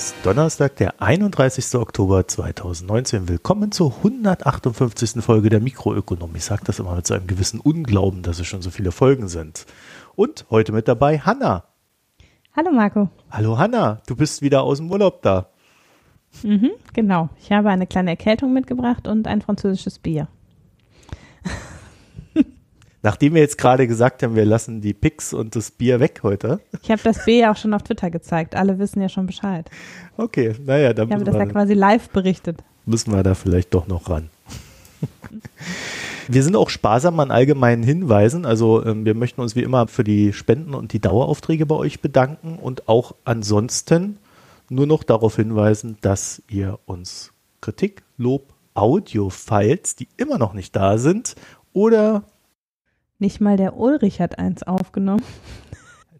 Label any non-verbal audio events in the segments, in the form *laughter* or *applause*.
Ist Donnerstag, der 31. Oktober 2019. Willkommen zur 158. Folge der Mikroökonomie. Ich sage das immer mit so einem gewissen Unglauben, dass es schon so viele Folgen sind. Und heute mit dabei Hanna. Hallo Marco. Hallo Hanna, du bist wieder aus dem Urlaub da. Mhm, genau. Ich habe eine kleine Erkältung mitgebracht und ein französisches Bier. Nachdem wir jetzt gerade gesagt haben, wir lassen die Picks und das Bier weg heute. Ich habe das Bier ja auch schon auf Twitter gezeigt. Alle wissen ja schon Bescheid. Okay, naja, dann ich habe das ja quasi live berichtet. Müssen wir da vielleicht doch noch ran. wir sind auch sparsam an allgemeinen Hinweisen. Also ähm, wir möchten uns wie immer für die Spenden und die Daueraufträge bei euch bedanken und auch ansonsten nur noch darauf hinweisen, dass ihr uns Kritik, Lob, Audio-Files, die immer noch nicht da sind, oder nicht mal der Ulrich hat eins aufgenommen.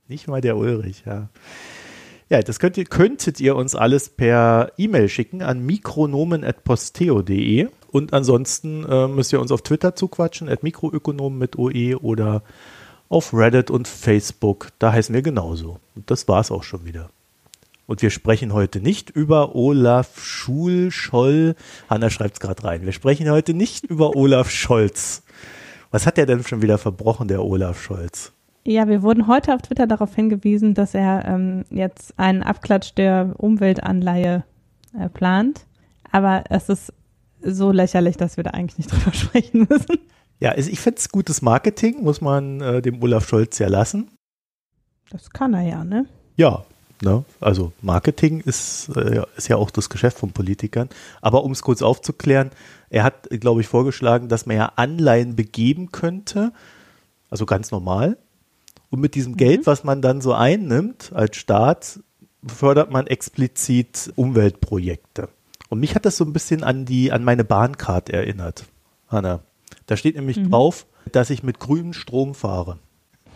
Nicht mal der Ulrich, ja. Ja, das könnt ihr, könntet ihr uns alles per E-Mail schicken an mikronomen.posteo.de und ansonsten äh, müsst ihr uns auf Twitter zuquatschen, at mikroökonomen mit OE oder auf Reddit und Facebook. Da heißen wir genauso. Und das war's auch schon wieder. Und wir sprechen heute nicht über Olaf Schul-Scholl. Hanna schreibt es gerade rein. Wir sprechen heute nicht über Olaf Scholz. Was hat er denn schon wieder verbrochen, der Olaf Scholz? Ja, wir wurden heute auf Twitter darauf hingewiesen, dass er ähm, jetzt einen Abklatsch der Umweltanleihe äh, plant. Aber es ist so lächerlich, dass wir da eigentlich nicht *laughs* drüber sprechen müssen. Ja, ich finde es gutes Marketing, muss man äh, dem Olaf Scholz ja lassen. Das kann er ja, ne? Ja, ne? also Marketing ist, äh, ist ja auch das Geschäft von Politikern. Aber um es kurz aufzuklären, er hat, glaube ich, vorgeschlagen, dass man ja Anleihen begeben könnte, also ganz normal. Und mit diesem mhm. Geld, was man dann so einnimmt als Staat, fördert man explizit Umweltprojekte. Und mich hat das so ein bisschen an die, an meine Bahncard erinnert, Hanna. Da steht nämlich mhm. drauf, dass ich mit grünem Strom fahre.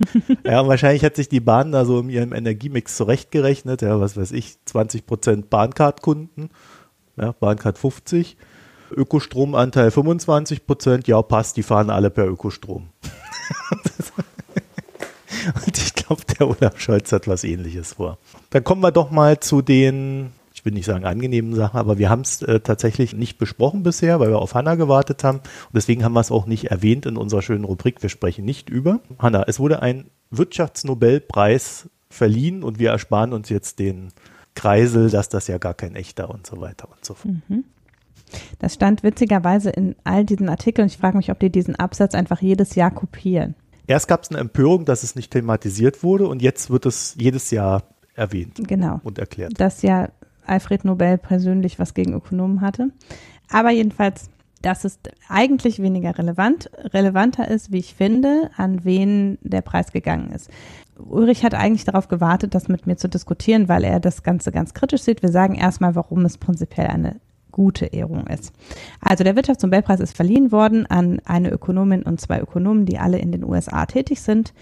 *laughs* ja, wahrscheinlich hat sich die Bahn da so in ihrem Energiemix zurechtgerechnet. Ja, was weiß ich, 20 Prozent Bahncard-Kunden, ja, Bahncard 50 Ökostromanteil 25 Prozent, ja passt, die fahren alle per Ökostrom. *laughs* Und ich glaube, der Olaf Scholz hat was ähnliches vor. Dann kommen wir doch mal zu den, ich will nicht sagen angenehmen Sachen, aber wir haben es äh, tatsächlich nicht besprochen bisher, weil wir auf Hanna gewartet haben. Und deswegen haben wir es auch nicht erwähnt in unserer schönen Rubrik. Wir sprechen nicht über. Hanna, es wurde ein Wirtschaftsnobelpreis verliehen und wir ersparen uns jetzt den Kreisel, dass das ja gar kein echter und so weiter und so fort. Mhm. Das stand witzigerweise in all diesen Artikeln. Ich frage mich, ob die diesen Absatz einfach jedes Jahr kopieren. Erst gab es eine Empörung, dass es nicht thematisiert wurde und jetzt wird es jedes Jahr erwähnt genau. und erklärt. Dass ja Alfred Nobel persönlich was gegen Ökonomen hatte. Aber jedenfalls, das ist eigentlich weniger relevant. Relevanter ist, wie ich finde, an wen der Preis gegangen ist. Ulrich hat eigentlich darauf gewartet, das mit mir zu diskutieren, weil er das Ganze ganz kritisch sieht. Wir sagen erstmal, warum es prinzipiell eine gute Ehrung ist. Also der Wirtschaftsnobelpreis ist verliehen worden an eine Ökonomin und zwei Ökonomen, die alle in den USA tätig sind.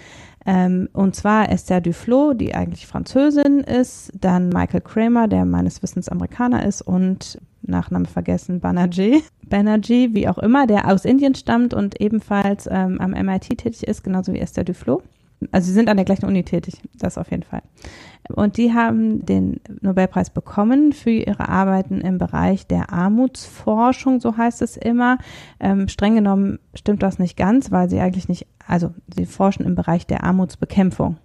Ähm, und zwar Esther Duflo, die eigentlich Französin ist, dann Michael Kramer, der meines Wissens Amerikaner ist und Nachname vergessen, Banerjee. *laughs* Banerjee, wie auch immer, der aus Indien stammt und ebenfalls ähm, am MIT tätig ist, genauso wie Esther Duflo. Also sie sind an der gleichen Uni tätig, das auf jeden Fall. Und die haben den Nobelpreis bekommen für ihre Arbeiten im Bereich der Armutsforschung, so heißt es immer. Ähm, streng genommen stimmt das nicht ganz, weil sie eigentlich nicht, also sie forschen im Bereich der Armutsbekämpfung.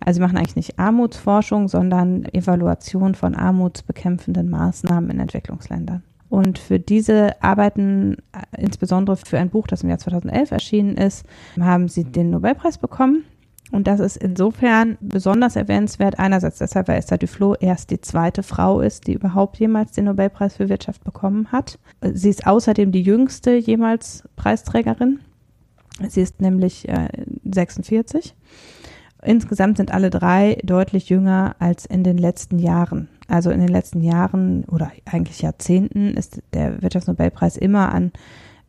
Also sie machen eigentlich nicht Armutsforschung, sondern Evaluation von armutsbekämpfenden Maßnahmen in Entwicklungsländern. Und für diese Arbeiten, äh, insbesondere für ein Buch, das im Jahr 2011 erschienen ist, haben sie den Nobelpreis bekommen. Und das ist insofern besonders erwähnenswert. Einerseits deshalb, weil Esther Duflo erst die zweite Frau ist, die überhaupt jemals den Nobelpreis für Wirtschaft bekommen hat. Sie ist außerdem die jüngste jemals Preisträgerin. Sie ist nämlich äh, 46. Insgesamt sind alle drei deutlich jünger als in den letzten Jahren. Also in den letzten Jahren oder eigentlich Jahrzehnten ist der Wirtschaftsnobelpreis immer an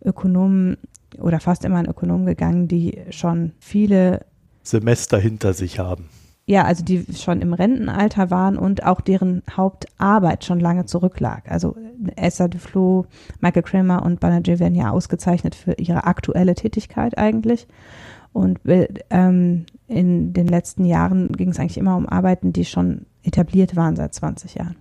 Ökonomen oder fast immer an Ökonomen gegangen, die schon viele Semester hinter sich haben. Ja, also die schon im Rentenalter waren und auch deren Hauptarbeit schon lange zurücklag. Also Esther Duflo, Michael Kramer und Banerjee werden ja ausgezeichnet für ihre aktuelle Tätigkeit eigentlich. Und ähm, in den letzten Jahren ging es eigentlich immer um Arbeiten, die schon etabliert waren seit 20 Jahren.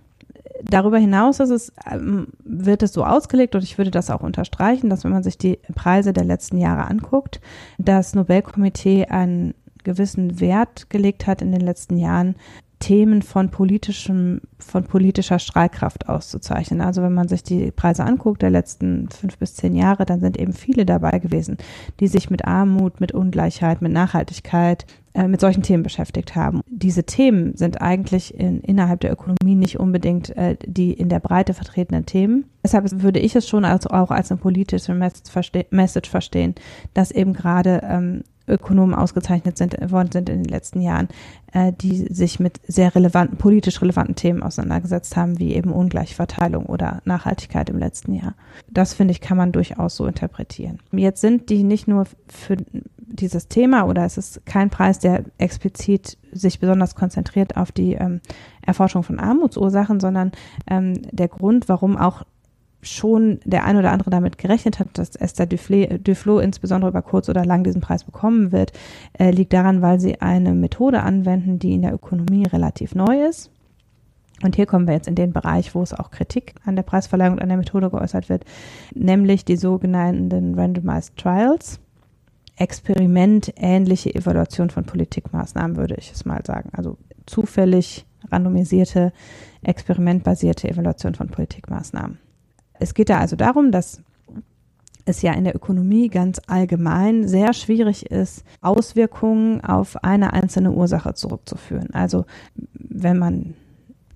Darüber hinaus es, ähm, wird es so ausgelegt, und ich würde das auch unterstreichen, dass wenn man sich die Preise der letzten Jahre anguckt, das Nobelkomitee einen gewissen Wert gelegt hat in den letzten Jahren, Themen von politischem, von politischer Strahlkraft auszuzeichnen. Also wenn man sich die Preise anguckt der letzten fünf bis zehn Jahre, dann sind eben viele dabei gewesen, die sich mit Armut, mit Ungleichheit, mit Nachhaltigkeit, äh, mit solchen Themen beschäftigt haben. Diese Themen sind eigentlich in, innerhalb der Ökonomie nicht unbedingt äh, die in der Breite vertretenen Themen. Deshalb würde ich es schon als, auch als eine politische Message verstehen, dass eben gerade ähm, Ökonomen ausgezeichnet sind, worden sind in den letzten Jahren, äh, die sich mit sehr relevanten, politisch relevanten Themen auseinandergesetzt haben, wie eben Ungleichverteilung oder Nachhaltigkeit im letzten Jahr. Das finde ich, kann man durchaus so interpretieren. Jetzt sind die nicht nur für dieses Thema oder es ist kein Preis, der explizit sich besonders konzentriert auf die ähm, Erforschung von Armutsursachen, sondern ähm, der Grund, warum auch schon der ein oder andere damit gerechnet hat, dass Esther Duflo insbesondere über kurz oder lang diesen Preis bekommen wird, äh, liegt daran, weil sie eine Methode anwenden, die in der Ökonomie relativ neu ist. Und hier kommen wir jetzt in den Bereich, wo es auch Kritik an der Preisverleihung und an der Methode geäußert wird, nämlich die sogenannten Randomized Trials. Experimentähnliche Evaluation von Politikmaßnahmen, würde ich es mal sagen. Also zufällig randomisierte, experimentbasierte Evaluation von Politikmaßnahmen. Es geht da also darum, dass es ja in der Ökonomie ganz allgemein sehr schwierig ist, Auswirkungen auf eine einzelne Ursache zurückzuführen. Also wenn man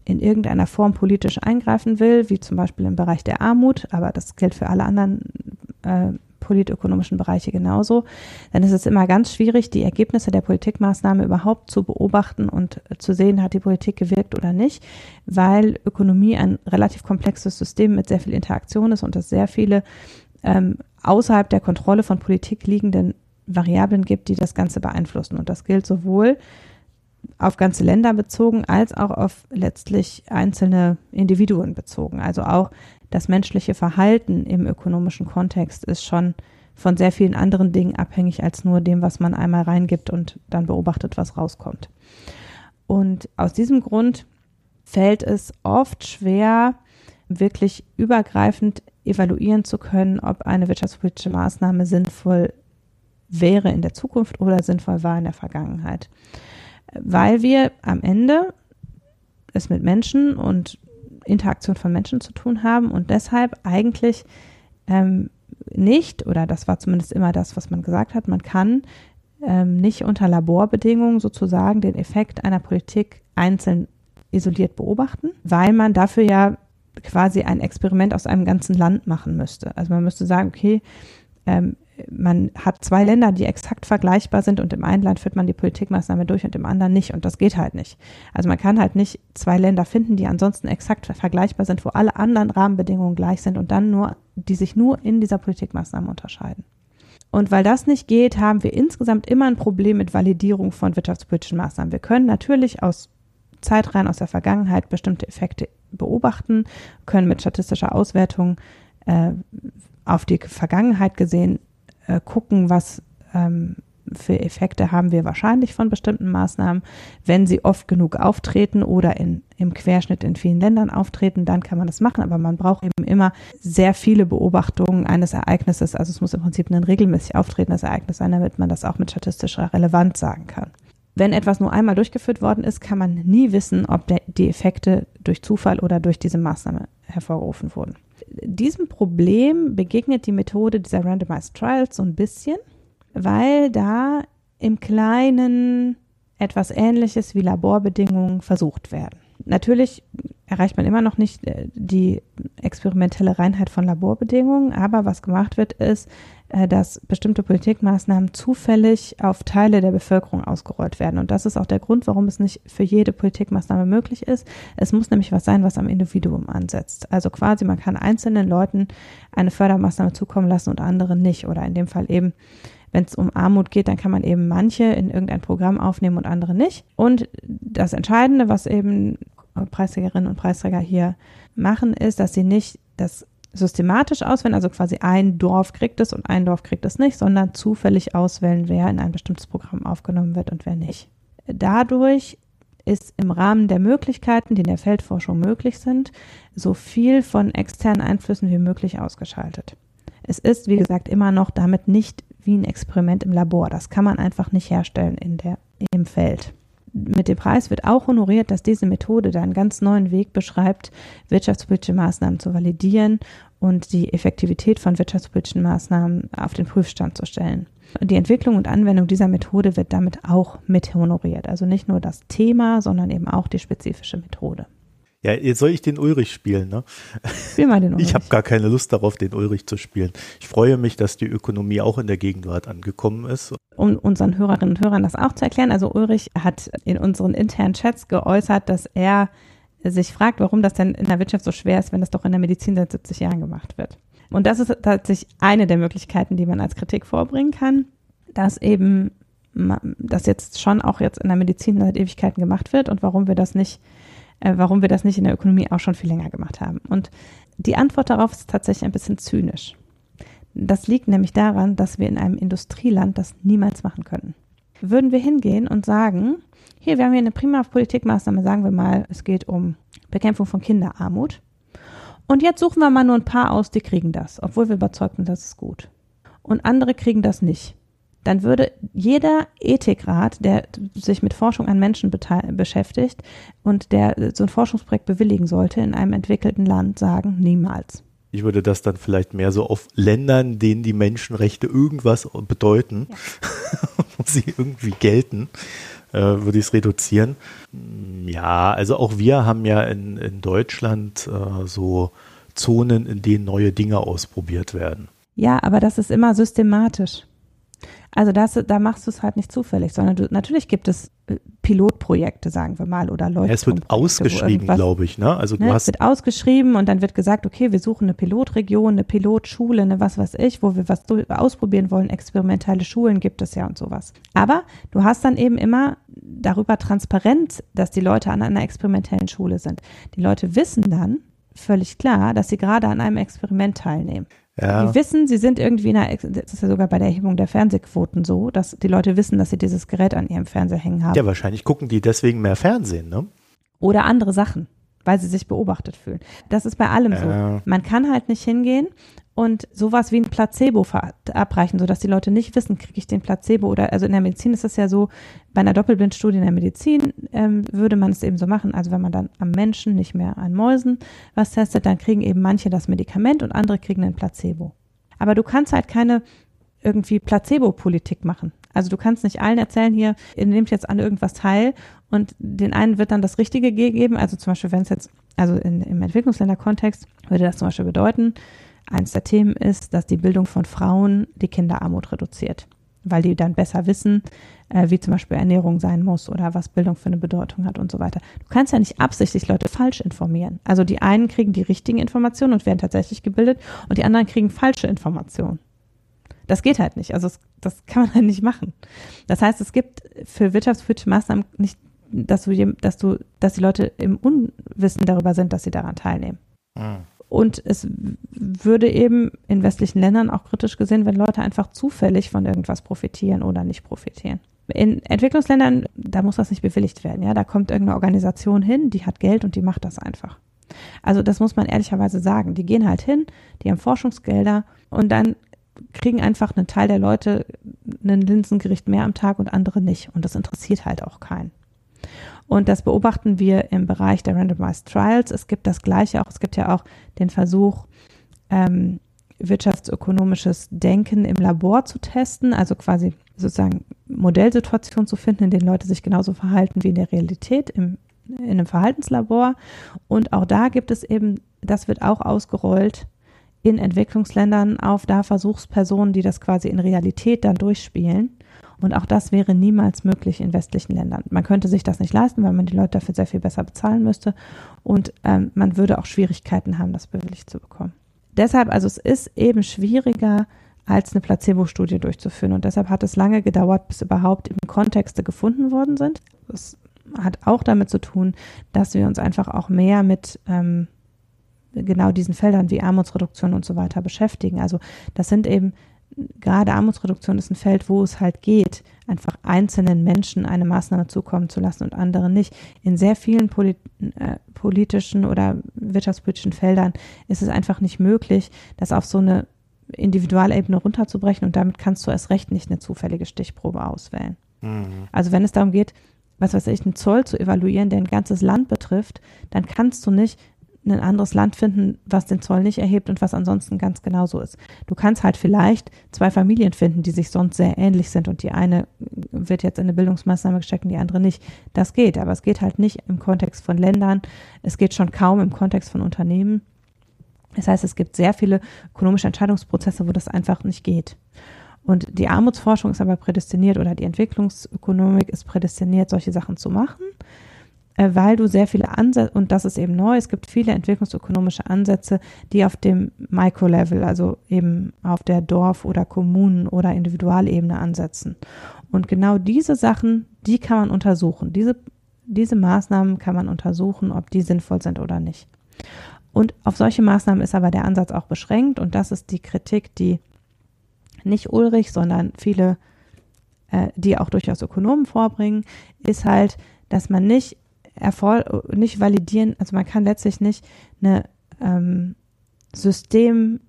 in irgendeiner Form politisch eingreifen will, wie zum Beispiel im Bereich der Armut, aber das gilt für alle anderen äh, politökonomischen Bereiche genauso, dann ist es immer ganz schwierig, die Ergebnisse der Politikmaßnahme überhaupt zu beobachten und zu sehen, hat die Politik gewirkt oder nicht, weil Ökonomie ein relativ komplexes System mit sehr viel Interaktion ist und es sehr viele ähm, außerhalb der Kontrolle von Politik liegenden Variablen gibt, die das Ganze beeinflussen. Und das gilt sowohl auf ganze Länder bezogen als auch auf letztlich einzelne Individuen bezogen. Also auch das menschliche Verhalten im ökonomischen Kontext ist schon von sehr vielen anderen Dingen abhängig als nur dem, was man einmal reingibt und dann beobachtet, was rauskommt. Und aus diesem Grund fällt es oft schwer, wirklich übergreifend evaluieren zu können, ob eine wirtschaftspolitische Maßnahme sinnvoll wäre in der Zukunft oder sinnvoll war in der Vergangenheit. Weil wir am Ende es mit Menschen und Interaktion von Menschen zu tun haben und deshalb eigentlich ähm, nicht, oder das war zumindest immer das, was man gesagt hat, man kann ähm, nicht unter Laborbedingungen sozusagen den Effekt einer Politik einzeln isoliert beobachten, weil man dafür ja quasi ein Experiment aus einem ganzen Land machen müsste. Also man müsste sagen, okay, ähm, man hat zwei Länder, die exakt vergleichbar sind und im einen Land führt man die Politikmaßnahme durch und im anderen nicht und das geht halt nicht. Also man kann halt nicht zwei Länder finden, die ansonsten exakt vergleichbar sind, wo alle anderen Rahmenbedingungen gleich sind und dann nur, die sich nur in dieser Politikmaßnahme unterscheiden. Und weil das nicht geht, haben wir insgesamt immer ein Problem mit Validierung von wirtschaftspolitischen Maßnahmen. Wir können natürlich aus Zeitreihen aus der Vergangenheit bestimmte Effekte beobachten, können mit statistischer Auswertung äh, auf die Vergangenheit gesehen äh, gucken, was ähm, für Effekte haben wir wahrscheinlich von bestimmten Maßnahmen. Wenn sie oft genug auftreten oder in, im Querschnitt in vielen Ländern auftreten, dann kann man das machen. Aber man braucht eben immer sehr viele Beobachtungen eines Ereignisses. Also es muss im Prinzip ein regelmäßig auftretendes Ereignis sein, damit man das auch mit statistischer Relevanz sagen kann. Wenn etwas nur einmal durchgeführt worden ist, kann man nie wissen, ob die Effekte durch Zufall oder durch diese Maßnahme hervorgerufen wurden diesem Problem begegnet die Methode dieser Randomized Trials so ein bisschen, weil da im Kleinen etwas Ähnliches wie Laborbedingungen versucht werden. Natürlich erreicht man immer noch nicht äh, die experimentelle Reinheit von Laborbedingungen, aber was gemacht wird, ist, dass bestimmte Politikmaßnahmen zufällig auf Teile der Bevölkerung ausgerollt werden. Und das ist auch der Grund, warum es nicht für jede Politikmaßnahme möglich ist. Es muss nämlich was sein, was am Individuum ansetzt. Also quasi, man kann einzelnen Leuten eine Fördermaßnahme zukommen lassen und anderen nicht. Oder in dem Fall eben, wenn es um Armut geht, dann kann man eben manche in irgendein Programm aufnehmen und andere nicht. Und das Entscheidende, was eben Preisträgerinnen und Preisträger hier machen, ist, dass sie nicht das systematisch auswählen, also quasi ein Dorf kriegt es und ein Dorf kriegt es nicht, sondern zufällig auswählen, wer in ein bestimmtes Programm aufgenommen wird und wer nicht. Dadurch ist im Rahmen der Möglichkeiten, die in der Feldforschung möglich sind, so viel von externen Einflüssen wie möglich ausgeschaltet. Es ist, wie gesagt, immer noch damit nicht wie ein Experiment im Labor. Das kann man einfach nicht herstellen in der, im Feld. Mit dem Preis wird auch honoriert, dass diese Methode da einen ganz neuen Weg beschreibt, wirtschaftspolitische Maßnahmen zu validieren und die Effektivität von wirtschaftspolitischen Maßnahmen auf den Prüfstand zu stellen. Die Entwicklung und Anwendung dieser Methode wird damit auch mit honoriert. Also nicht nur das Thema, sondern eben auch die spezifische Methode. Ja, jetzt soll ich den Ulrich spielen, ne? Spiel mal den *laughs* Ulrich. Ich habe gar keine Lust darauf, den Ulrich zu spielen. Ich freue mich, dass die Ökonomie auch in der Gegenwart angekommen ist. Um unseren Hörerinnen und Hörern das auch zu erklären, also Ulrich hat in unseren internen Chats geäußert, dass er sich fragt, warum das denn in der Wirtschaft so schwer ist, wenn das doch in der Medizin seit 70 Jahren gemacht wird. Und das ist tatsächlich eine der Möglichkeiten, die man als Kritik vorbringen kann, dass eben das jetzt schon auch jetzt in der Medizin seit Ewigkeiten gemacht wird und warum wir das nicht, äh, warum wir das nicht in der Ökonomie auch schon viel länger gemacht haben. Und die Antwort darauf ist tatsächlich ein bisschen zynisch. Das liegt nämlich daran, dass wir in einem Industrieland das niemals machen können. Würden wir hingehen und sagen, hier, wir haben hier eine prima Politikmaßnahme, sagen wir mal, es geht um Bekämpfung von Kinderarmut. Und jetzt suchen wir mal nur ein paar aus, die kriegen das, obwohl wir überzeugt sind, das ist gut. Und andere kriegen das nicht. Dann würde jeder Ethikrat, der sich mit Forschung an Menschen beschäftigt und der so ein Forschungsprojekt bewilligen sollte in einem entwickelten Land, sagen, niemals. Ich würde das dann vielleicht mehr so auf Ländern, denen die Menschenrechte irgendwas bedeuten, ja. *laughs* wo sie irgendwie gelten, äh, würde ich es reduzieren. Ja, also auch wir haben ja in, in Deutschland äh, so Zonen, in denen neue Dinge ausprobiert werden. Ja, aber das ist immer systematisch. Also das, da machst du es halt nicht zufällig, sondern du, natürlich gibt es Pilotprojekte, sagen wir mal, oder Leute. Ja, es wird ausgeschrieben, glaube ich, ne? Also du ne, hast es wird ausgeschrieben und dann wird gesagt, okay, wir suchen eine Pilotregion, eine Pilotschule, eine was weiß ich, wo wir was ausprobieren wollen. Experimentelle Schulen gibt es ja und sowas. Aber du hast dann eben immer darüber Transparenz, dass die Leute an einer experimentellen Schule sind. Die Leute wissen dann völlig klar, dass sie gerade an einem Experiment teilnehmen. Ja. Die wissen, sie sind irgendwie in einer, das ist ja sogar bei der Erhebung der Fernsehquoten so, dass die Leute wissen, dass sie dieses Gerät an ihrem Fernseher hängen haben. Ja, wahrscheinlich gucken die deswegen mehr Fernsehen, ne? Oder andere Sachen, weil sie sich beobachtet fühlen. Das ist bei allem so. Man kann halt nicht hingehen und sowas wie ein Placebo verabreichen, sodass die Leute nicht wissen, kriege ich den Placebo oder, also in der Medizin ist das ja so, bei einer Doppelblindstudie in der Medizin ähm, würde man es eben so machen, also wenn man dann am Menschen, nicht mehr an Mäusen was testet, dann kriegen eben manche das Medikament und andere kriegen ein Placebo. Aber du kannst halt keine irgendwie Placebo-Politik machen. Also du kannst nicht allen erzählen, hier, ihr nehmt jetzt an irgendwas teil und den einen wird dann das Richtige geben. Also zum Beispiel, wenn es jetzt, also in, im Entwicklungsländerkontext würde das zum Beispiel bedeuten, Eins der Themen ist, dass die Bildung von Frauen die Kinderarmut reduziert, weil die dann besser wissen, äh, wie zum Beispiel Ernährung sein muss oder was Bildung für eine Bedeutung hat und so weiter. Du kannst ja nicht absichtlich Leute falsch informieren. Also die einen kriegen die richtigen Informationen und werden tatsächlich gebildet und die anderen kriegen falsche Informationen. Das geht halt nicht. Also das, kann man *laughs* halt nicht machen. Das heißt, es gibt für wirtschaftspolitische Maßnahmen nicht, dass du, dass du, dass die Leute im Unwissen darüber sind, dass sie daran teilnehmen. Mhm. Und es würde eben in westlichen Ländern auch kritisch gesehen, wenn Leute einfach zufällig von irgendwas profitieren oder nicht profitieren. In Entwicklungsländern, da muss das nicht bewilligt werden, ja. Da kommt irgendeine Organisation hin, die hat Geld und die macht das einfach. Also das muss man ehrlicherweise sagen. Die gehen halt hin, die haben Forschungsgelder und dann kriegen einfach einen Teil der Leute ein Linsengericht mehr am Tag und andere nicht. Und das interessiert halt auch keinen. Und das beobachten wir im Bereich der Randomized Trials. Es gibt das Gleiche auch. Es gibt ja auch den Versuch, ähm, wirtschaftsökonomisches Denken im Labor zu testen, also quasi sozusagen Modellsituationen zu finden, in denen Leute sich genauso verhalten wie in der Realität im, in einem Verhaltenslabor. Und auch da gibt es eben, das wird auch ausgerollt in Entwicklungsländern auf da Versuchspersonen, die das quasi in Realität dann durchspielen. Und auch das wäre niemals möglich in westlichen Ländern. Man könnte sich das nicht leisten, weil man die Leute dafür sehr viel besser bezahlen müsste. Und ähm, man würde auch Schwierigkeiten haben, das bewilligt zu bekommen. Deshalb, also es ist eben schwieriger, als eine Placebo-Studie durchzuführen. Und deshalb hat es lange gedauert, bis überhaupt eben Kontexte gefunden worden sind. Das hat auch damit zu tun, dass wir uns einfach auch mehr mit ähm, genau diesen Feldern wie Armutsreduktion und so weiter beschäftigen. Also das sind eben gerade Armutsreduktion ist ein Feld, wo es halt geht, einfach einzelnen Menschen eine Maßnahme zukommen zu lassen und anderen nicht. In sehr vielen polit äh, politischen oder wirtschaftspolitischen Feldern ist es einfach nicht möglich, das auf so eine Individualebene runterzubrechen und damit kannst du erst recht nicht eine zufällige Stichprobe auswählen. Mhm. Also wenn es darum geht, was weiß ich, einen Zoll zu evaluieren, der ein ganzes Land betrifft, dann kannst du nicht ein anderes Land finden, was den Zoll nicht erhebt und was ansonsten ganz genauso ist. Du kannst halt vielleicht zwei Familien finden, die sich sonst sehr ähnlich sind und die eine wird jetzt in eine Bildungsmaßnahme gesteckt und die andere nicht. Das geht, aber es geht halt nicht im Kontext von Ländern. Es geht schon kaum im Kontext von Unternehmen. Das heißt, es gibt sehr viele ökonomische Entscheidungsprozesse, wo das einfach nicht geht. Und die Armutsforschung ist aber prädestiniert oder die Entwicklungsökonomik ist prädestiniert, solche Sachen zu machen, weil du sehr viele Ansätze, und das ist eben neu, es gibt viele entwicklungsökonomische Ansätze, die auf dem Micro-Level, also eben auf der Dorf- oder Kommunen- oder Individualebene ansetzen. Und genau diese Sachen, die kann man untersuchen. Diese, diese Maßnahmen kann man untersuchen, ob die sinnvoll sind oder nicht. Und auf solche Maßnahmen ist aber der Ansatz auch beschränkt und das ist die Kritik, die nicht Ulrich, sondern viele, äh, die auch durchaus Ökonomen vorbringen, ist halt, dass man nicht nicht validieren, also man kann letztlich nicht eine ähm, System,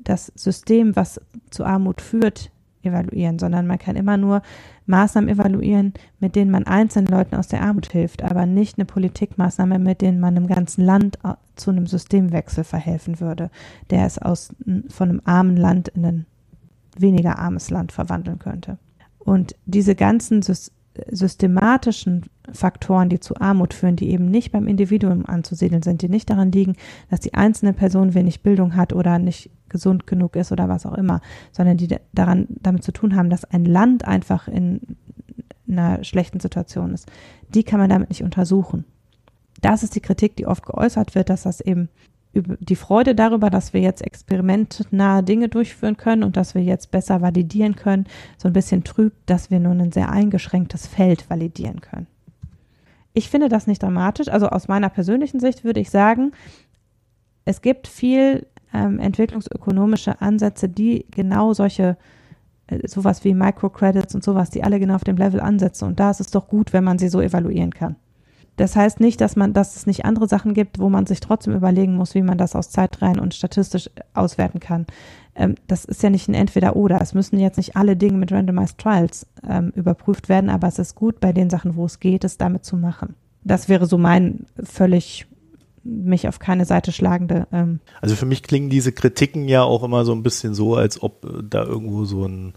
das System, was zu Armut führt, evaluieren, sondern man kann immer nur Maßnahmen evaluieren, mit denen man einzelnen Leuten aus der Armut hilft, aber nicht eine Politikmaßnahme, mit denen man einem ganzen Land äh, zu einem Systemwechsel verhelfen würde, der es aus von einem armen Land in ein weniger armes Land verwandeln könnte. Und diese ganzen systematischen Faktoren, die zu Armut führen, die eben nicht beim Individuum anzusiedeln sind, die nicht daran liegen, dass die einzelne Person wenig Bildung hat oder nicht gesund genug ist oder was auch immer, sondern die daran damit zu tun haben, dass ein Land einfach in einer schlechten Situation ist. Die kann man damit nicht untersuchen. Das ist die Kritik, die oft geäußert wird, dass das eben die Freude darüber, dass wir jetzt experimentnahe Dinge durchführen können und dass wir jetzt besser validieren können, so ein bisschen trübt, dass wir nur ein sehr eingeschränktes Feld validieren können. Ich finde das nicht dramatisch. Also aus meiner persönlichen Sicht würde ich sagen, es gibt viel ähm, entwicklungsökonomische Ansätze, die genau solche äh, sowas wie Microcredits und sowas, die alle genau auf dem Level ansetzen. Und da ist es doch gut, wenn man sie so evaluieren kann. Das heißt nicht, dass man, dass es nicht andere Sachen gibt, wo man sich trotzdem überlegen muss, wie man das aus Zeitreihen und statistisch auswerten kann. Ähm, das ist ja nicht ein Entweder-Oder. Es müssen jetzt nicht alle Dinge mit Randomized Trials ähm, überprüft werden, aber es ist gut, bei den Sachen, wo es geht, es damit zu machen. Das wäre so mein völlig mich auf keine Seite schlagende. Ähm also für mich klingen diese Kritiken ja auch immer so ein bisschen so, als ob da irgendwo so ein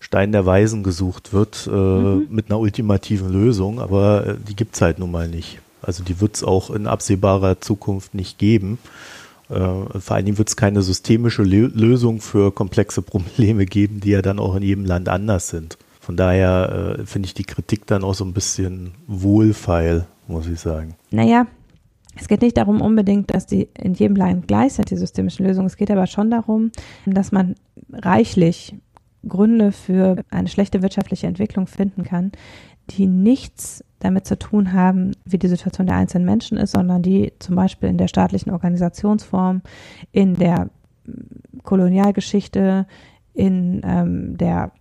Stein der Weisen gesucht wird äh, mhm. mit einer ultimativen Lösung, aber äh, die gibt's halt nun mal nicht. Also die wird's auch in absehbarer Zukunft nicht geben. Äh, vor allen Dingen wird's keine systemische Le Lösung für komplexe Probleme geben, die ja dann auch in jedem Land anders sind. Von daher äh, finde ich die Kritik dann auch so ein bisschen wohlfeil, muss ich sagen. Naja, es geht nicht darum unbedingt, dass die in jedem Land gleich sind, die systemischen Lösungen. Es geht aber schon darum, dass man reichlich Gründe für eine schlechte wirtschaftliche Entwicklung finden kann, die nichts damit zu tun haben, wie die Situation der einzelnen Menschen ist, sondern die zum Beispiel in der staatlichen Organisationsform, in der Kolonialgeschichte, in ähm, der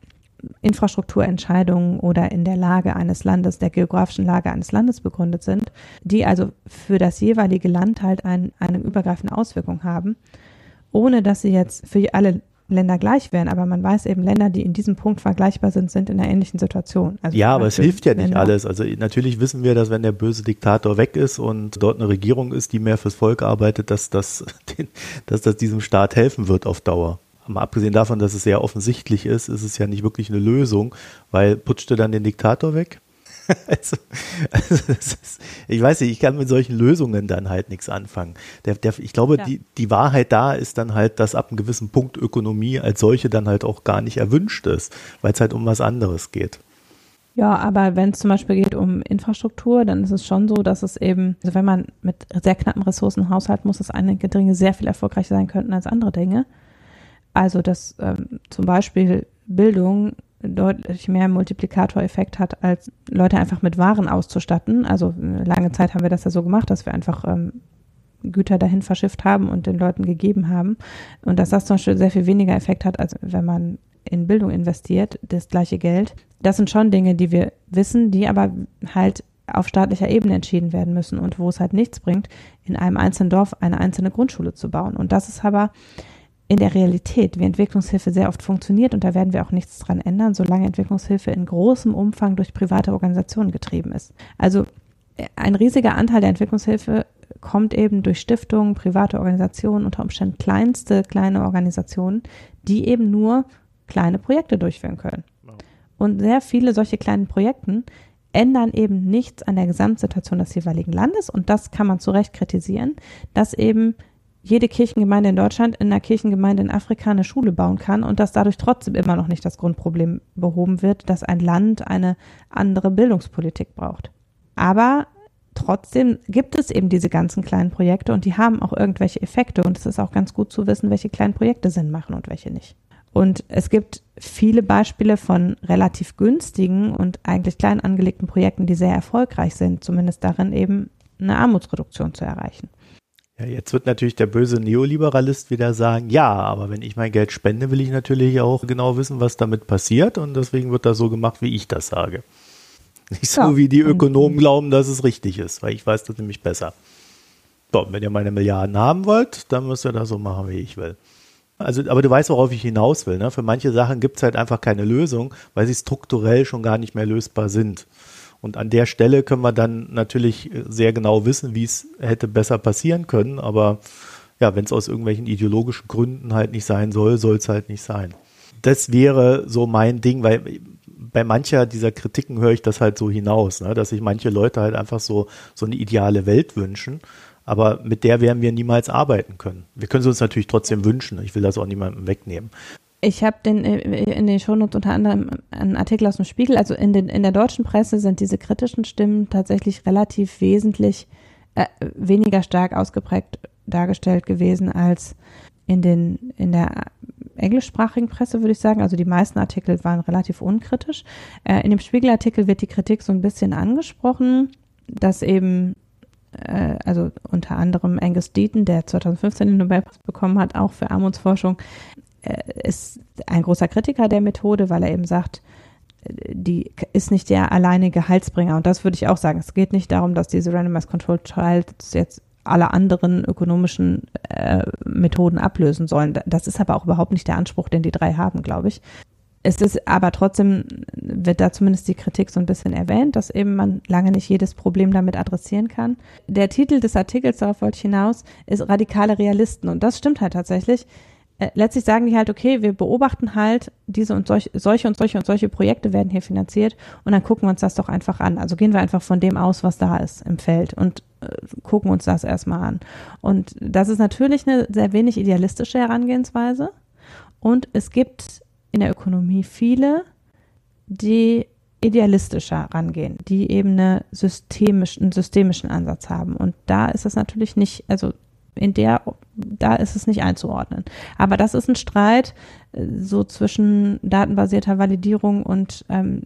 Infrastrukturentscheidungen oder in der Lage eines Landes, der geografischen Lage eines Landes begründet sind, die also für das jeweilige Land halt ein, eine übergreifende Auswirkung haben, ohne dass sie jetzt für alle Länder gleich wären, aber man weiß eben, Länder, die in diesem Punkt vergleichbar sind, sind in einer ähnlichen Situation. Also ja, aber es hilft ja nicht Länder. alles. Also natürlich wissen wir, dass wenn der böse Diktator weg ist und dort eine Regierung ist, die mehr fürs Volk arbeitet, dass das, *laughs* dass das diesem Staat helfen wird auf Dauer. Mal abgesehen davon, dass es sehr offensichtlich ist, ist es ja nicht wirklich eine Lösung, weil putschte dann den Diktator weg? *laughs* also, also ist, ich weiß nicht, ich kann mit solchen Lösungen dann halt nichts anfangen. Der, der, ich glaube, ja. die, die Wahrheit da ist dann halt, dass ab einem gewissen Punkt Ökonomie als solche dann halt auch gar nicht erwünscht ist, weil es halt um was anderes geht. Ja, aber wenn es zum Beispiel geht um Infrastruktur, dann ist es schon so, dass es eben, also wenn man mit sehr knappen Ressourcen haushalten muss, dass einige Dinge sehr viel erfolgreicher sein könnten als andere Dinge. Also dass ähm, zum Beispiel Bildung deutlich mehr Multiplikatoreffekt hat, als Leute einfach mit Waren auszustatten. Also lange Zeit haben wir das ja so gemacht, dass wir einfach ähm, Güter dahin verschifft haben und den Leuten gegeben haben. Und dass das zum Beispiel sehr viel weniger Effekt hat, als wenn man in Bildung investiert, das gleiche Geld. Das sind schon Dinge, die wir wissen, die aber halt auf staatlicher Ebene entschieden werden müssen und wo es halt nichts bringt, in einem einzelnen Dorf eine einzelne Grundschule zu bauen. Und das ist aber in der Realität, wie Entwicklungshilfe sehr oft funktioniert, und da werden wir auch nichts dran ändern, solange Entwicklungshilfe in großem Umfang durch private Organisationen getrieben ist. Also ein riesiger Anteil der Entwicklungshilfe kommt eben durch Stiftungen, private Organisationen, unter Umständen kleinste kleine Organisationen, die eben nur kleine Projekte durchführen können. Und sehr viele solche kleinen Projekten ändern eben nichts an der Gesamtsituation des jeweiligen Landes und das kann man zu Recht kritisieren, dass eben jede Kirchengemeinde in Deutschland in einer Kirchengemeinde in Afrika eine Schule bauen kann und dass dadurch trotzdem immer noch nicht das Grundproblem behoben wird, dass ein Land eine andere Bildungspolitik braucht. Aber trotzdem gibt es eben diese ganzen kleinen Projekte und die haben auch irgendwelche Effekte und es ist auch ganz gut zu wissen, welche kleinen Projekte Sinn machen und welche nicht. Und es gibt viele Beispiele von relativ günstigen und eigentlich klein angelegten Projekten, die sehr erfolgreich sind, zumindest darin eben eine Armutsreduktion zu erreichen. Ja, jetzt wird natürlich der böse Neoliberalist wieder sagen, ja, aber wenn ich mein Geld spende, will ich natürlich auch genau wissen, was damit passiert und deswegen wird das so gemacht, wie ich das sage. Nicht so, ja. wie die Ökonomen glauben, dass es richtig ist, weil ich weiß das nämlich besser. So, wenn ihr meine Milliarden haben wollt, dann müsst ihr das so machen, wie ich will. Also, aber du weißt, worauf ich hinaus will. Ne? Für manche Sachen gibt es halt einfach keine Lösung, weil sie strukturell schon gar nicht mehr lösbar sind. Und an der Stelle können wir dann natürlich sehr genau wissen, wie es hätte besser passieren können. Aber ja, wenn es aus irgendwelchen ideologischen Gründen halt nicht sein soll, soll es halt nicht sein. Das wäre so mein Ding, weil bei mancher dieser Kritiken höre ich das halt so hinaus, ne? dass sich manche Leute halt einfach so, so eine ideale Welt wünschen aber mit der werden wir niemals arbeiten können. Wir können sie uns natürlich trotzdem wünschen. Ich will das auch niemandem wegnehmen. Ich habe den, äh, in den Shownotes unter anderem einen Artikel aus dem Spiegel. Also in, den, in der deutschen Presse sind diese kritischen Stimmen tatsächlich relativ wesentlich äh, weniger stark ausgeprägt dargestellt gewesen als in, den, in der englischsprachigen Presse, würde ich sagen. Also die meisten Artikel waren relativ unkritisch. Äh, in dem Spiegelartikel wird die Kritik so ein bisschen angesprochen, dass eben äh, also unter anderem Angus Deaton, der 2015 den Nobelpreis bekommen hat, auch für Armutsforschung, äh, ist ein großer Kritiker der Methode, weil er eben sagt, die ist nicht der alleinige Heilsbringer. Und das würde ich auch sagen. Es geht nicht darum, dass diese Randomized Controlled Trials jetzt alle anderen ökonomischen äh, Methoden ablösen sollen. Das ist aber auch überhaupt nicht der Anspruch, den die drei haben, glaube ich. Es ist aber trotzdem, wird da zumindest die Kritik so ein bisschen erwähnt, dass eben man lange nicht jedes Problem damit adressieren kann. Der Titel des Artikels, darauf wollte ich hinaus, ist radikale Realisten. Und das stimmt halt tatsächlich. Äh, letztlich sagen die halt, okay, wir beobachten halt, diese und solche, solche und solche und solche Projekte werden hier finanziert und dann gucken wir uns das doch einfach an. Also gehen wir einfach von dem aus, was da ist im Feld und äh, gucken uns das erstmal an. Und das ist natürlich eine sehr wenig idealistische Herangehensweise. Und es gibt in der Ökonomie viele, die idealistischer rangehen, die eben eine systemisch, einen systemischen Ansatz haben. Und da ist es natürlich nicht, also in der, da ist es nicht einzuordnen. Aber das ist ein Streit äh, so zwischen datenbasierter Validierung und ähm,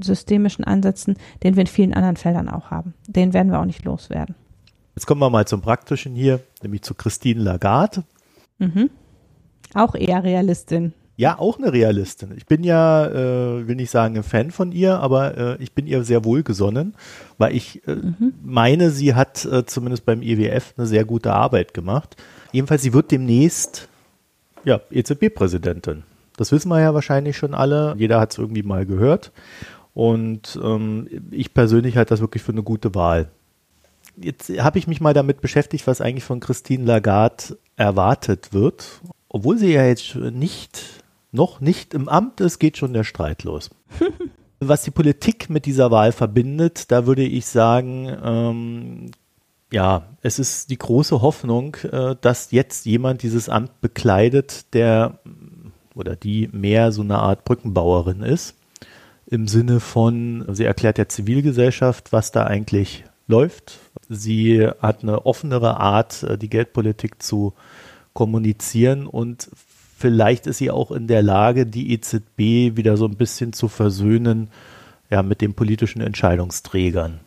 systemischen Ansätzen, den wir in vielen anderen Feldern auch haben. Den werden wir auch nicht loswerden. Jetzt kommen wir mal zum Praktischen hier, nämlich zu Christine Lagarde. Mhm. Auch eher Realistin. Ja, auch eine Realistin. Ich bin ja, äh, will nicht sagen ein Fan von ihr, aber äh, ich bin ihr sehr wohlgesonnen, weil ich äh, mhm. meine, sie hat äh, zumindest beim IWF eine sehr gute Arbeit gemacht. Jedenfalls, sie wird demnächst ja, EZB-Präsidentin. Das wissen wir ja wahrscheinlich schon alle. Jeder hat es irgendwie mal gehört. Und ähm, ich persönlich halte das wirklich für eine gute Wahl. Jetzt habe ich mich mal damit beschäftigt, was eigentlich von Christine Lagarde erwartet wird. Obwohl sie ja jetzt nicht noch nicht im Amt ist, geht schon der Streit los. *laughs* Was die Politik mit dieser Wahl verbindet, da würde ich sagen, ähm, ja, es ist die große Hoffnung, äh, dass jetzt jemand dieses Amt bekleidet, der oder die mehr so eine Art Brückenbauerin ist. Im Sinne von, sie erklärt der Zivilgesellschaft, was da eigentlich läuft. Sie hat eine offenere Art, äh, die Geldpolitik zu kommunizieren und vielleicht ist sie auch in der Lage, die EZB wieder so ein bisschen zu versöhnen ja, mit den politischen Entscheidungsträgern.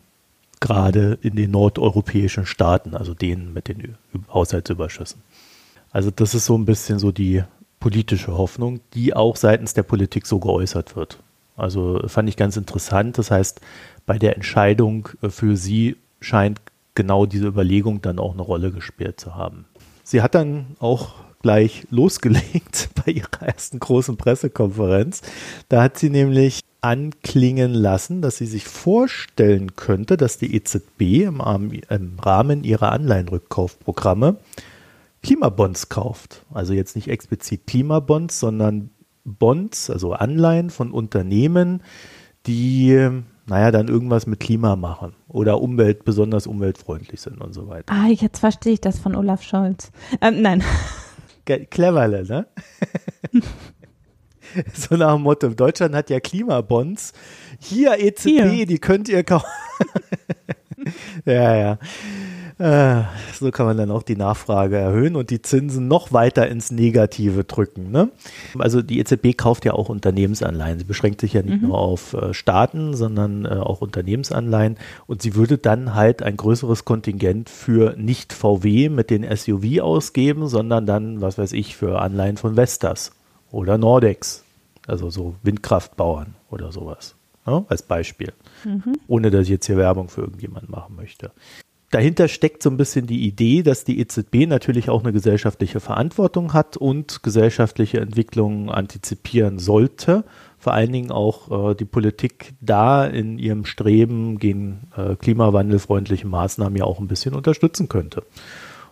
gerade in den nordeuropäischen Staaten, also denen mit den Haushaltsüberschüssen. Also das ist so ein bisschen so die politische Hoffnung, die auch seitens der Politik so geäußert wird. Also fand ich ganz interessant. Das heißt, bei der Entscheidung für sie scheint genau diese Überlegung dann auch eine Rolle gespielt zu haben. Sie hat dann auch gleich losgelegt *laughs* bei ihrer ersten großen Pressekonferenz. Da hat sie nämlich anklingen lassen, dass sie sich vorstellen könnte, dass die EZB im, Rahmen ihrer Anleihenrückkaufprogramme Klimabonds kauft. Also jetzt nicht explizit Klimabonds, sondern Bonds, also Anleihen von Unternehmen, die, naja, dann irgendwas mit Klima machen oder Umwelt, besonders umweltfreundlich sind und so weiter. Ah, jetzt verstehe ich das von Olaf Scholz. Ähm, nein. Cleverle, ne? *laughs* so nach dem Motto, Deutschland hat ja Klimabonds. Hier EZB, Hier. die könnt ihr kaufen. *laughs* ja, ja. Äh, so kann man dann auch die Nachfrage erhöhen und die Zinsen noch weiter ins Negative drücken. Ne? Also die EZB kauft ja auch Unternehmensanleihen. Sie beschränkt sich ja nicht mhm. nur auf äh, Staaten, sondern äh, auch Unternehmensanleihen. Und sie würde dann halt ein größeres Kontingent für nicht VW mit den SUV ausgeben, sondern dann, was weiß ich, für Anleihen von Vestas oder Nordex. Also so Windkraftbauern oder sowas. Ne? Als Beispiel. Mhm. Ohne dass ich jetzt hier Werbung für irgendjemanden machen möchte dahinter steckt so ein bisschen die Idee, dass die EZB natürlich auch eine gesellschaftliche Verantwortung hat und gesellschaftliche Entwicklungen antizipieren sollte. Vor allen Dingen auch äh, die Politik da in ihrem Streben gegen äh, klimawandelfreundliche Maßnahmen ja auch ein bisschen unterstützen könnte.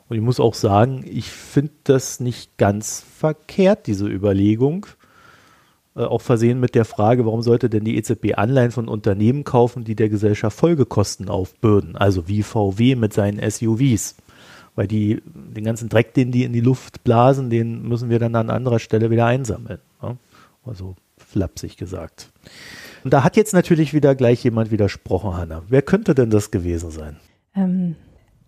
Und ich muss auch sagen, ich finde das nicht ganz verkehrt, diese Überlegung. Äh, auch versehen mit der Frage, warum sollte denn die EZB Anleihen von Unternehmen kaufen, die der Gesellschaft Folgekosten aufbürden, also wie VW mit seinen SUVs. Weil die, den ganzen Dreck, den die in die Luft blasen, den müssen wir dann an anderer Stelle wieder einsammeln. Ne? Also flapsig gesagt. Und da hat jetzt natürlich wieder gleich jemand widersprochen, Hanna. Wer könnte denn das gewesen sein? Ähm,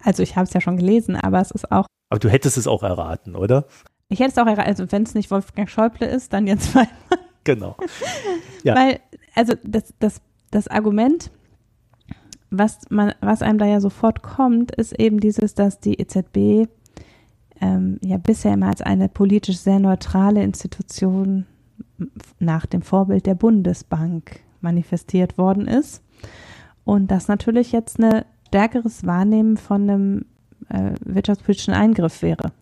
also ich habe es ja schon gelesen, aber es ist auch. Aber du hättest es auch erraten, oder? Ich hätte es auch erraten, also wenn es nicht Wolfgang Schäuble ist, dann jetzt mal. Genau. Ja. Weil, also das, das, das Argument, was, man, was einem da ja sofort kommt, ist eben dieses, dass die EZB ähm, ja bisher immer als eine politisch sehr neutrale Institution nach dem Vorbild der Bundesbank manifestiert worden ist. Und das natürlich jetzt ein stärkeres Wahrnehmen von einem äh, wirtschaftspolitischen Eingriff wäre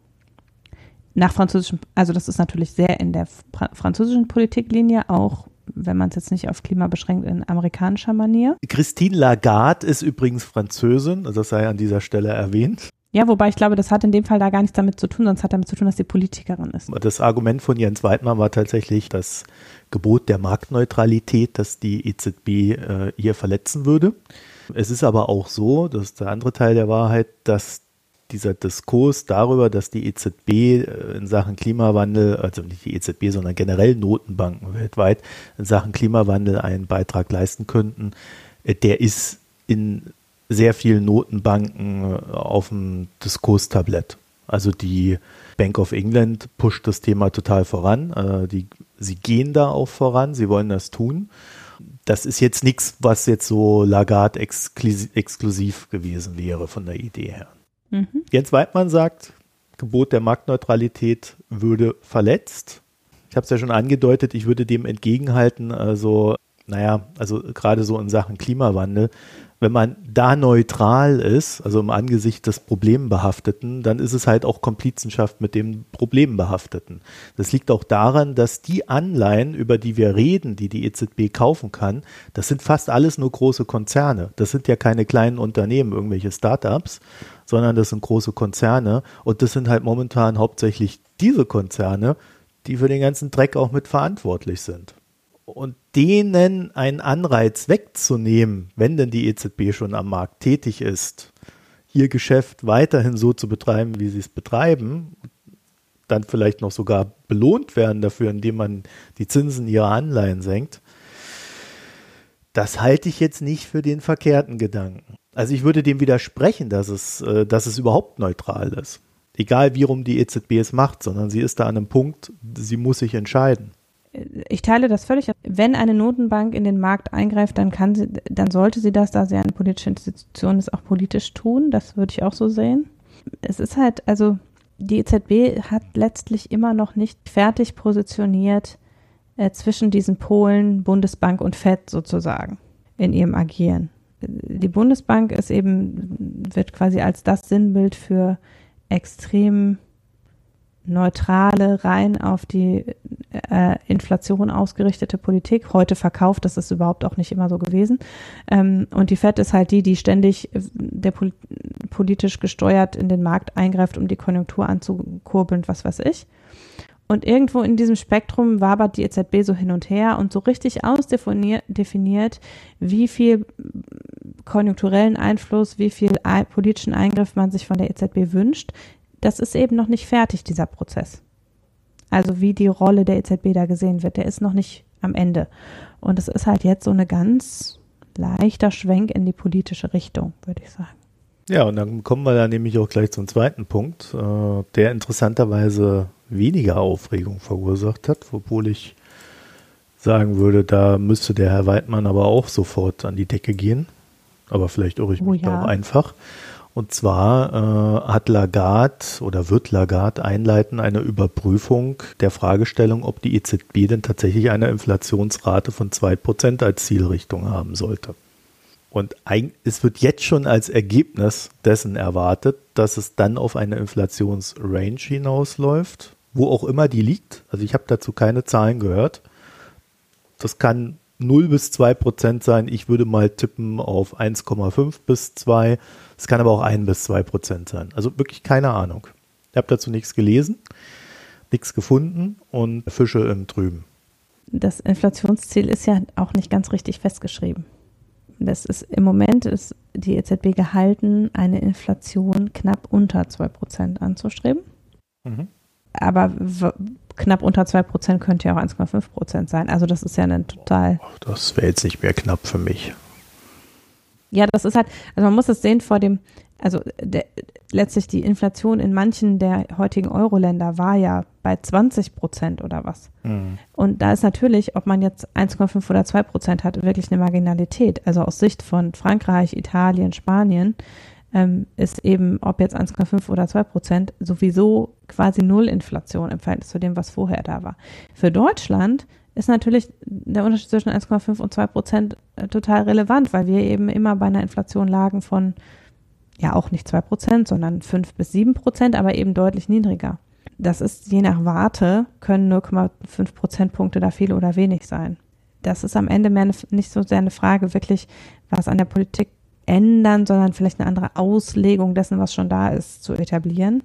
nach französischem, also das ist natürlich sehr in der französischen Politiklinie, auch wenn man es jetzt nicht auf Klima beschränkt, in amerikanischer Manier. Christine Lagarde ist übrigens Französin, also das sei an dieser Stelle erwähnt. Ja, wobei ich glaube, das hat in dem Fall da gar nichts damit zu tun, sonst hat damit zu tun, dass sie Politikerin ist. Das Argument von Jens Weidmann war tatsächlich das Gebot der Marktneutralität, dass die EZB äh, hier verletzen würde. Es ist aber auch so, das ist der andere Teil der Wahrheit, dass dieser Diskurs darüber, dass die EZB äh, in Sachen Klimawandel, also nicht die EZB, sondern generell Notenbanken weltweit in Sachen Klimawandel einen Beitrag leisten könnten, äh, der ist in sehr vielen Notenbanken äh, auf dem Diskurstablett. Also die Bank of England pusht das Thema total voran. Die, sie gehen da auch voran, sie wollen das tun. Das ist jetzt nichts, was jetzt so Lagarde exklusiv gewesen wäre von der Idee her. Mhm. Jens Weidmann sagt, Gebot der Marktneutralität würde verletzt. Ich habe es ja schon angedeutet, ich würde dem entgegenhalten, also, naja, also gerade so in Sachen Klimawandel, wenn man da neutral ist, also im Angesicht des Problembehafteten, dann ist es halt auch Komplizenschaft mit dem Problembehafteten. Das liegt auch daran, dass die Anleihen, über die wir reden, die die EZB kaufen kann, das sind fast alles nur große Konzerne. Das sind ja keine kleinen Unternehmen, irgendwelche Startups, sondern das sind große Konzerne und das sind halt momentan hauptsächlich diese Konzerne, die für den ganzen Dreck auch mit verantwortlich sind und denen einen Anreiz wegzunehmen, wenn denn die EZB schon am Markt tätig ist, ihr Geschäft weiterhin so zu betreiben, wie sie es betreiben, dann vielleicht noch sogar belohnt werden dafür, indem man die Zinsen ihrer Anleihen senkt, das halte ich jetzt nicht für den verkehrten Gedanken. Also ich würde dem widersprechen, dass es, äh, dass es überhaupt neutral ist. Egal wie rum die EZB es macht, sondern sie ist da an einem Punkt, sie muss sich entscheiden. ich teile das völlig. Wenn eine Notenbank in den Markt eingreift, dann kann sie, dann sollte sie das, da sie eine politische Institution ist, auch politisch tun. Das würde ich auch so sehen. Es ist halt, also die EZB hat letztlich immer noch nicht fertig positioniert äh, zwischen diesen Polen, Bundesbank und FED sozusagen in ihrem Agieren. Die Bundesbank ist eben, wird quasi als das Sinnbild für extrem neutrale, rein auf die äh, Inflation ausgerichtete Politik. Heute verkauft, das ist überhaupt auch nicht immer so gewesen. Ähm, und die FED ist halt die, die ständig äh, der pol politisch gesteuert in den Markt eingreift, um die Konjunktur anzukurbeln, was weiß ich. Und irgendwo in diesem Spektrum wabert die EZB so hin und her und so richtig ausdefiniert, wie viel konjunkturellen Einfluss, wie viel politischen Eingriff man sich von der EZB wünscht, das ist eben noch nicht fertig, dieser Prozess. Also wie die Rolle der EZB da gesehen wird, der ist noch nicht am Ende. Und es ist halt jetzt so eine ganz leichter Schwenk in die politische Richtung, würde ich sagen. Ja, und dann kommen wir da nämlich auch gleich zum zweiten Punkt, äh, der interessanterweise weniger Aufregung verursacht hat, obwohl ich sagen würde, da müsste der Herr Weidmann aber auch sofort an die Decke gehen. Aber vielleicht irre ich oh, mich ja. da auch einfach. Und zwar äh, hat Lagarde oder wird Lagarde einleiten eine Überprüfung der Fragestellung, ob die EZB denn tatsächlich eine Inflationsrate von 2% als Zielrichtung haben sollte. Und es wird jetzt schon als Ergebnis dessen erwartet, dass es dann auf eine Inflationsrange hinausläuft, wo auch immer die liegt. Also ich habe dazu keine Zahlen gehört. Das kann 0 bis 2 Prozent sein. Ich würde mal tippen auf 1,5 bis 2. Es kann aber auch 1 bis 2 Prozent sein. Also wirklich keine Ahnung. Ich habe dazu nichts gelesen, nichts gefunden und Fische im Trüben. Das Inflationsziel ist ja auch nicht ganz richtig festgeschrieben. Das ist im Moment ist die EZB gehalten, eine Inflation knapp unter 2 Prozent anzustreben. Mhm. Aber knapp unter 2% könnte ja auch 1,5% sein. Also das ist ja ein total. Das wäre jetzt nicht mehr knapp für mich. Ja, das ist halt, also man muss es sehen vor dem, also der, letztlich die Inflation in manchen der heutigen Euro-Länder war ja bei 20 Prozent oder was. Mhm. Und da ist natürlich, ob man jetzt 1,5 oder 2 Prozent hat, wirklich eine Marginalität. Also aus Sicht von Frankreich, Italien, Spanien ähm, ist eben, ob jetzt 1,5 oder 2 Prozent, sowieso quasi Nullinflation im Verhältnis zu dem, was vorher da war. Für Deutschland ist natürlich der Unterschied zwischen 1,5 und 2 Prozent äh, total relevant, weil wir eben immer bei einer Inflation lagen von, ja auch nicht 2 Prozent, sondern 5 bis 7 Prozent, aber eben deutlich niedriger. Das ist je nach Warte, können 0,5 Prozentpunkte da viel oder wenig sein. Das ist am Ende mehr eine, nicht so sehr eine Frage wirklich, was an der Politik ändern, sondern vielleicht eine andere Auslegung dessen, was schon da ist, zu etablieren.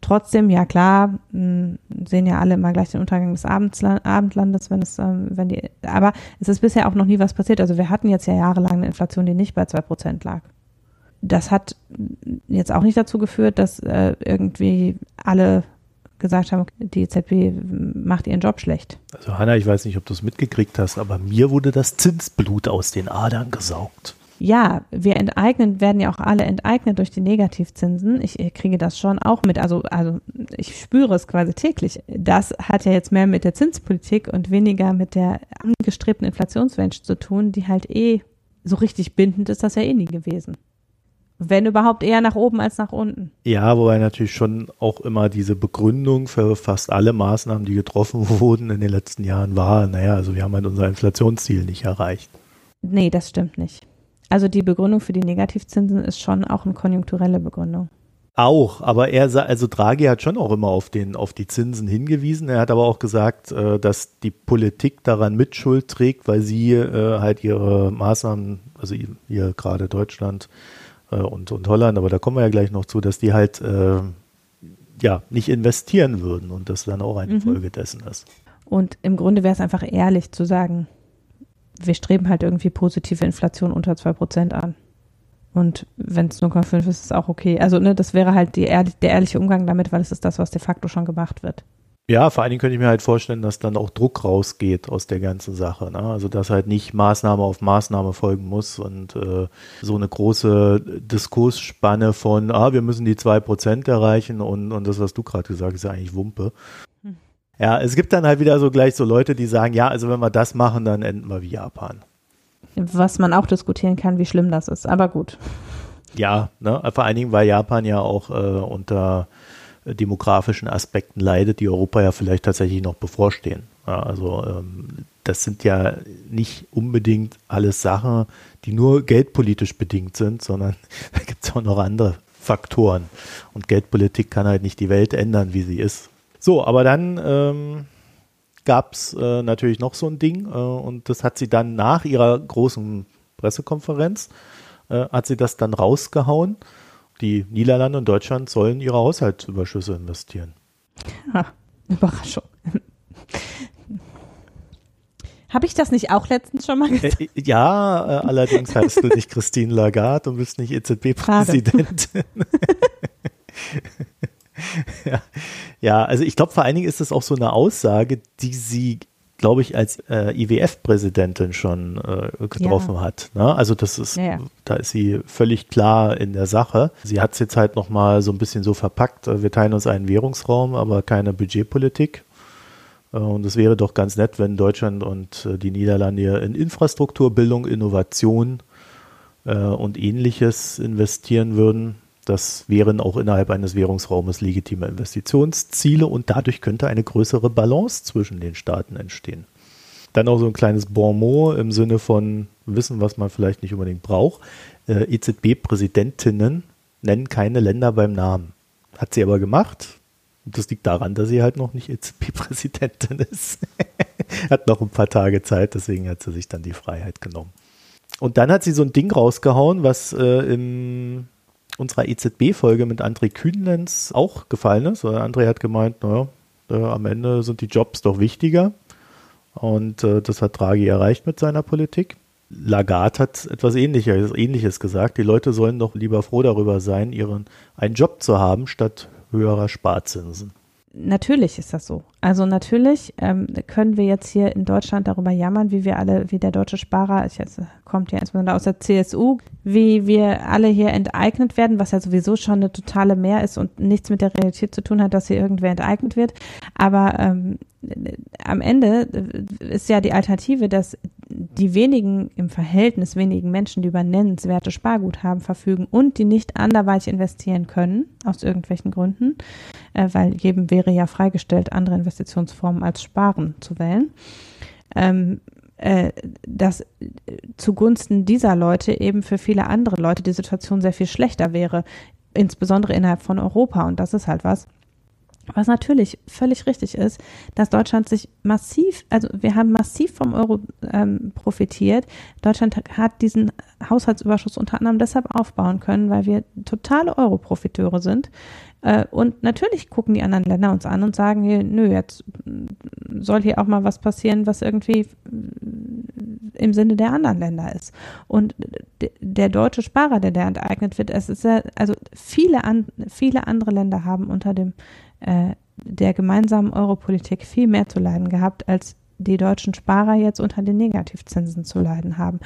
Trotzdem, ja klar, hm, sehen ja alle immer gleich den Untergang des Abendlandes, wenn es, ähm, wenn die, aber es ist bisher auch noch nie was passiert. Also wir hatten jetzt ja jahrelang eine Inflation, die nicht bei zwei Prozent lag. Das hat jetzt auch nicht dazu geführt, dass äh, irgendwie alle gesagt haben, die EZB macht ihren Job schlecht. Also Hanna, ich weiß nicht, ob du es mitgekriegt hast, aber mir wurde das Zinsblut aus den Adern gesaugt ja, wir enteignen, werden ja auch alle enteignet durch die Negativzinsen. Ich, kriege das schon auch mit. Also, also ich spüre es quasi täglich. Das hat ja jetzt mehr mit der Zinspolitik und weniger mit der angestrebten Inflationsrange zu tun, die halt eh so richtig bindend ist, das ja eh nie gewesen. Wenn überhaupt eher nach oben als nach unten. Ja, wobei natürlich schon auch immer diese Begründung für fast alle Maßnahmen, die getroffen *laughs* wurden in den letzten Jahren war, naja, also wir haben halt unser Inflationsziel nicht erreicht. Nee, das stimmt nicht. Also die Begründung für die Negativzinsen ist schon auch eine konjunkturelle Begründung. Auch, aber er also Draghi hat schon auch immer auf den auf die Zinsen hingewiesen. Er hat aber auch gesagt, äh, dass die Politik daran Mitschuld trägt, weil sie äh, halt ihre Maßnahmen, also hier gerade Deutschland äh, und und Holland, aber da kommen wir ja gleich noch zu, dass die halt ja nicht investieren würden und das dann auch eine mhm. Folge dessen ist. Und im Grunde wäre es einfach ehrlich zu sagen, wir streben halt irgendwie positive Inflation unter 2% an. Und wenn es 0,5 ist, ist es auch okay. Also, ne, das wäre halt ehrlich, der ehrliche Umgang damit, weil es ist das, was de facto schon gemacht wird. Ja, vor allen Dingen könnte ich mir halt vorstellen, dass dann auch Druck rausgeht aus der ganzen Sache. Ne? Also, dass halt nicht Maßnahme auf Maßnahme folgen muss und äh, so eine große Diskursspanne von, ah, wir müssen die 2% erreichen und, und das, was du gerade gesagt hast, ist ja eigentlich Wumpe. Ja, es gibt dann halt wieder so gleich so Leute, die sagen, ja, also wenn wir das machen, dann enden wir wie Japan. Was man auch diskutieren kann, wie schlimm das ist, aber gut. Ja, ne, vor allen Dingen, weil Japan ja auch äh, unter demografischen Aspekten leidet, die Europa ja vielleicht tatsächlich noch bevorstehen. Ja, also ähm, das sind ja nicht unbedingt alles Sachen, die nur geldpolitisch bedingt sind, sondern *laughs* da gibt es auch noch andere Faktoren. Und Geldpolitik kann halt nicht die Welt ändern, wie sie ist. So, aber dann ähm, gab es äh, natürlich noch so ein Ding äh, und das hat sie dann nach ihrer großen Pressekonferenz, äh, hat sie das dann rausgehauen. Die Niederlande und Deutschland sollen ihre Haushaltsüberschüsse investieren. Ha, Überraschung. Habe ich das nicht auch letztens schon mal gesagt? Äh, ja, äh, allerdings heißt du nicht Christine Lagarde und bist nicht EZB-Präsidentin. *laughs* *laughs* ja. ja, also ich glaube, vor allen Dingen ist das auch so eine Aussage, die sie, glaube ich, als äh, IWF-Präsidentin schon äh, getroffen ja. hat. Ne? Also das ist, ja, ja. da ist sie völlig klar in der Sache. Sie hat es jetzt halt nochmal so ein bisschen so verpackt, äh, wir teilen uns einen Währungsraum, aber keine Budgetpolitik. Äh, und es wäre doch ganz nett, wenn Deutschland und äh, die Niederlande in Infrastruktur, Bildung, Innovation äh, und ähnliches investieren würden. Das wären auch innerhalb eines Währungsraumes legitime Investitionsziele und dadurch könnte eine größere Balance zwischen den Staaten entstehen. Dann auch so ein kleines Bonmot im Sinne von Wissen, was man vielleicht nicht unbedingt braucht. EZB-Präsidentinnen nennen keine Länder beim Namen. Hat sie aber gemacht. Das liegt daran, dass sie halt noch nicht EZB-Präsidentin *laughs* ist. hat noch ein paar Tage Zeit, deswegen hat sie sich dann die Freiheit genommen. Und dann hat sie so ein Ding rausgehauen, was äh, in unserer EZB-Folge mit André Kühnlenz auch gefallen ist. André hat gemeint, naja, äh, am Ende sind die Jobs doch wichtiger. Und äh, das hat Draghi erreicht mit seiner Politik. Lagarde hat etwas Ähnliches, Ähnliches gesagt. Die Leute sollen doch lieber froh darüber sein, ihren einen Job zu haben, statt höherer Sparzinsen. Natürlich ist das so. Also natürlich ähm, können wir jetzt hier in Deutschland darüber jammern, wie wir alle, wie der deutsche Sparer, ich jetzt kommt ja insbesondere aus der CSU, wie wir alle hier enteignet werden, was ja sowieso schon eine totale Mehr ist und nichts mit der Realität zu tun hat, dass hier irgendwer enteignet wird. Aber ähm, am Ende ist ja die Alternative, dass die wenigen im Verhältnis wenigen Menschen, die über nennenswerte Sparguthaben verfügen und die nicht anderweitig investieren können, aus irgendwelchen Gründen, äh, weil jedem wäre ja freigestellt, andere Investitionsformen als Sparen zu wählen, ähm, äh, dass zugunsten dieser Leute eben für viele andere Leute die Situation sehr viel schlechter wäre, insbesondere innerhalb von Europa. Und das ist halt was, was natürlich völlig richtig ist, dass Deutschland sich massiv, also wir haben massiv vom Euro ähm, profitiert. Deutschland hat diesen Haushaltsüberschuss unter anderem deshalb aufbauen können, weil wir totale Euro-Profiteure sind. Äh, und natürlich gucken die anderen Länder uns an und sagen hier, nö, jetzt soll hier auch mal was passieren, was irgendwie im Sinne der anderen Länder ist. Und der deutsche Sparer, der da enteignet wird, es ist ja, also viele, an, viele andere Länder haben unter dem äh, der gemeinsamen Europolitik viel mehr zu leiden gehabt, als die deutschen Sparer jetzt unter den Negativzinsen zu leiden haben.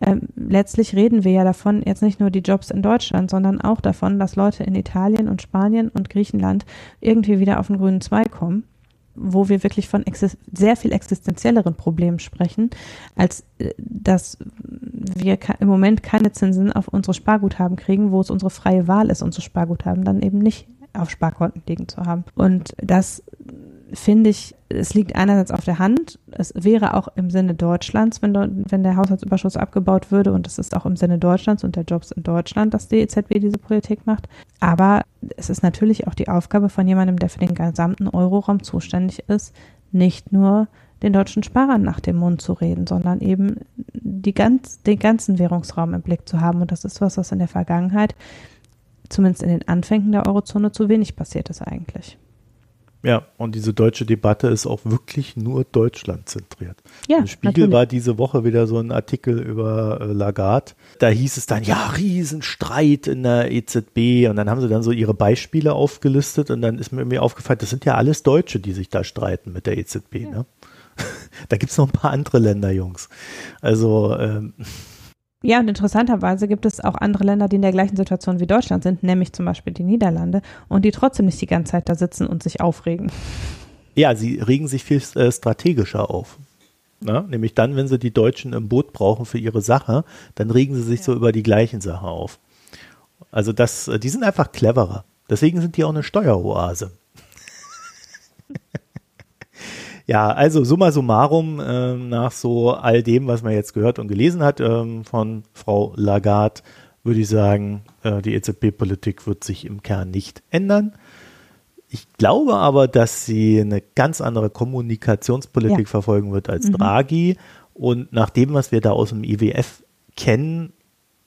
Ähm, letztlich reden wir ja davon, jetzt nicht nur die Jobs in Deutschland, sondern auch davon, dass Leute in Italien und Spanien und Griechenland irgendwie wieder auf den grünen Zweig kommen, wo wir wirklich von sehr viel existenzielleren Problemen sprechen, als äh, dass wir im Moment keine Zinsen auf unsere Sparguthaben kriegen, wo es unsere freie Wahl ist, unsere Sparguthaben dann eben nicht auf Sparkonten liegen zu haben. Und das finde ich, es liegt einerseits auf der Hand. Es wäre auch im Sinne Deutschlands, wenn, wenn der Haushaltsüberschuss abgebaut würde. Und es ist auch im Sinne Deutschlands und der Jobs in Deutschland, dass die EZB diese Politik macht. Aber es ist natürlich auch die Aufgabe von jemandem, der für den gesamten Euroraum zuständig ist, nicht nur den deutschen Sparern nach dem Mund zu reden, sondern eben die ganz, den ganzen Währungsraum im Blick zu haben. Und das ist was, was in der Vergangenheit zumindest in den Anfängen der Eurozone zu wenig passiert ist eigentlich. Ja, und diese deutsche Debatte ist auch wirklich nur Deutschland zentriert. Ja, Im Spiegel natürlich. war diese Woche wieder so ein Artikel über äh, Lagarde. Da hieß es dann, ja, Riesenstreit in der EZB. Und dann haben sie dann so ihre Beispiele aufgelistet. Und dann ist mir irgendwie aufgefallen, das sind ja alles Deutsche, die sich da streiten mit der EZB. Ja. Ne? *laughs* da gibt es noch ein paar andere Länder, Jungs. Also ähm, ja, und interessanterweise gibt es auch andere Länder, die in der gleichen Situation wie Deutschland sind, nämlich zum Beispiel die Niederlande, und die trotzdem nicht die ganze Zeit da sitzen und sich aufregen. Ja, sie regen sich viel äh, strategischer auf. Na, nämlich dann, wenn sie die Deutschen im Boot brauchen für ihre Sache, dann regen sie sich ja. so über die gleichen Sachen auf. Also das, äh, die sind einfach cleverer. Deswegen sind die auch eine Steueroase. *laughs* ja, also summa summarum, äh, nach so all dem, was man jetzt gehört und gelesen hat äh, von Frau Lagarde, würde ich sagen, äh, die EZB-Politik wird sich im Kern nicht ändern. Ich glaube aber, dass sie eine ganz andere Kommunikationspolitik ja. verfolgen wird als mhm. Draghi. Und nach dem, was wir da aus dem IWF kennen,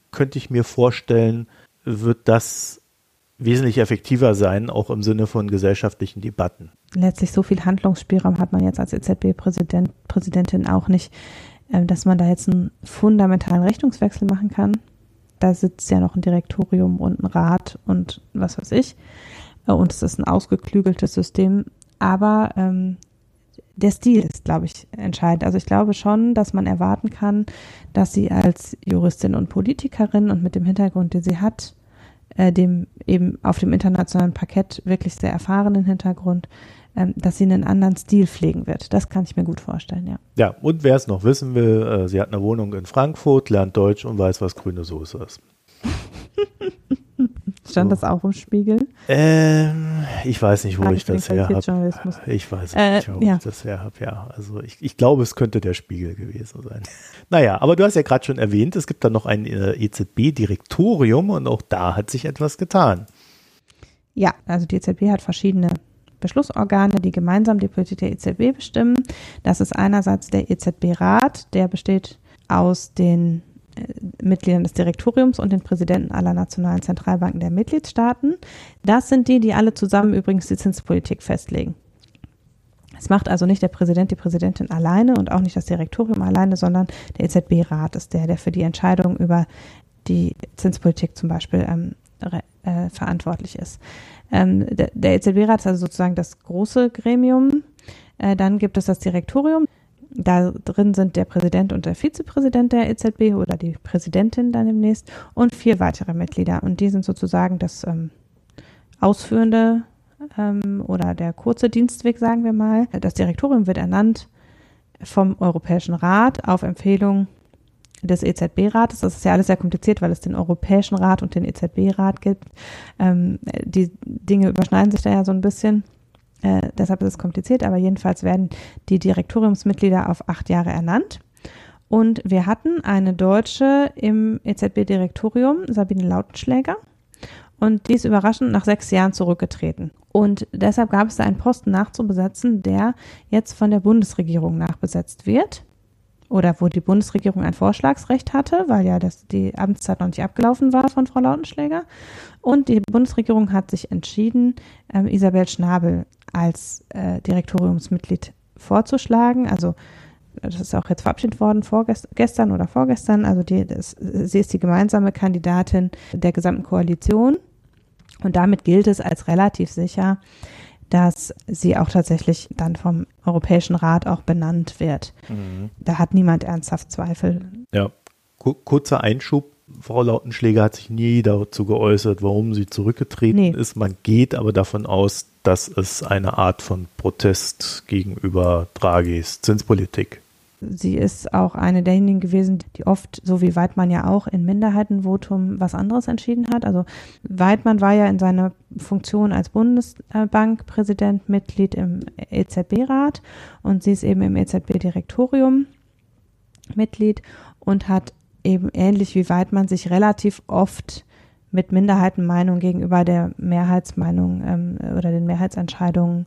könnte ich mir vorstellen, wird das wesentlich effektiver sein, auch im Sinne von gesellschaftlichen Debatten. Letztlich so viel Handlungsspielraum hat man jetzt als EZB-Präsident, Präsidentin auch nicht, äh, dass man da jetzt einen fundamentalen Richtungswechsel machen kann. Da sitzt ja noch ein Direktorium und ein Rat und was weiß ich. Äh, und es ist ein ausgeklügeltes System. Aber ähm, der Stil ist, glaube ich, entscheidend. Also ich glaube schon, dass man erwarten kann, dass sie als Juristin und Politikerin und mit dem Hintergrund, den sie hat, äh, dem eben auf dem internationalen Parkett wirklich sehr erfahrenen Hintergrund, ähm, dass sie einen anderen Stil pflegen wird. Das kann ich mir gut vorstellen, ja. Ja, und wer es noch wissen will, äh, sie hat eine Wohnung in Frankfurt, lernt Deutsch und weiß, was grüne Soße ist. *laughs* Stand das auch im Spiegel? Ähm, ich weiß nicht, wo Frage ich das her habe. Ich weiß äh, nicht, wo ja. ich das her habe. Ja, also ich, ich glaube, es könnte der Spiegel gewesen sein. *laughs* Naja, aber du hast ja gerade schon erwähnt, es gibt da noch ein äh, EZB-Direktorium und auch da hat sich etwas getan. Ja, also die EZB hat verschiedene Beschlussorgane, die gemeinsam die Politik der EZB bestimmen. Das ist einerseits der EZB-Rat, der besteht aus den Mitgliedern des Direktoriums und den Präsidenten aller nationalen Zentralbanken der Mitgliedstaaten. Das sind die, die alle zusammen übrigens die Zinspolitik festlegen. Es macht also nicht der Präsident, die Präsidentin alleine und auch nicht das Direktorium alleine, sondern der EZB-Rat ist der, der für die Entscheidung über die Zinspolitik zum Beispiel ähm, äh, verantwortlich ist. Ähm, der, der EZB-Rat ist also sozusagen das große Gremium. Äh, dann gibt es das Direktorium. Da drin sind der Präsident und der Vizepräsident der EZB oder die Präsidentin dann demnächst und vier weitere Mitglieder. Und die sind sozusagen das ähm, ausführende ähm, oder der kurze Dienstweg, sagen wir mal. Das Direktorium wird ernannt vom Europäischen Rat auf Empfehlung des EZB-Rates. Das ist ja alles sehr kompliziert, weil es den Europäischen Rat und den EZB-Rat gibt. Ähm, die Dinge überschneiden sich da ja so ein bisschen. Äh, deshalb ist es kompliziert, aber jedenfalls werden die Direktoriumsmitglieder auf acht Jahre ernannt. Und wir hatten eine Deutsche im EZB-Direktorium, Sabine Lautenschläger. Und die ist überraschend nach sechs Jahren zurückgetreten. Und deshalb gab es da einen Posten nachzubesetzen, der jetzt von der Bundesregierung nachbesetzt wird. Oder wo die Bundesregierung ein Vorschlagsrecht hatte, weil ja das, die Amtszeit noch nicht abgelaufen war von Frau Lautenschläger. Und die Bundesregierung hat sich entschieden, ähm, Isabel Schnabel als äh, Direktoriumsmitglied vorzuschlagen. Also das ist auch jetzt verabschiedet worden vorgestern oder vorgestern. Also die, das, sie ist die gemeinsame Kandidatin der gesamten Koalition. Und damit gilt es als relativ sicher, dass sie auch tatsächlich dann vom Europäischen Rat auch benannt wird. Mhm. Da hat niemand ernsthaft Zweifel. Ja, kurzer Einschub. Frau Lautenschläger hat sich nie dazu geäußert, warum sie zurückgetreten nee. ist. Man geht aber davon aus, dass es eine Art von Protest gegenüber Draghis Zinspolitik Sie ist auch eine derjenigen gewesen, die oft, so wie Weidmann ja auch, in Minderheitenvotum was anderes entschieden hat. Also Weidmann war ja in seiner Funktion als Bundesbankpräsident Mitglied im EZB-Rat und sie ist eben im EZB-Direktorium Mitglied und hat eben ähnlich wie Weidmann sich relativ oft mit Minderheitenmeinung gegenüber der Mehrheitsmeinung ähm, oder den Mehrheitsentscheidungen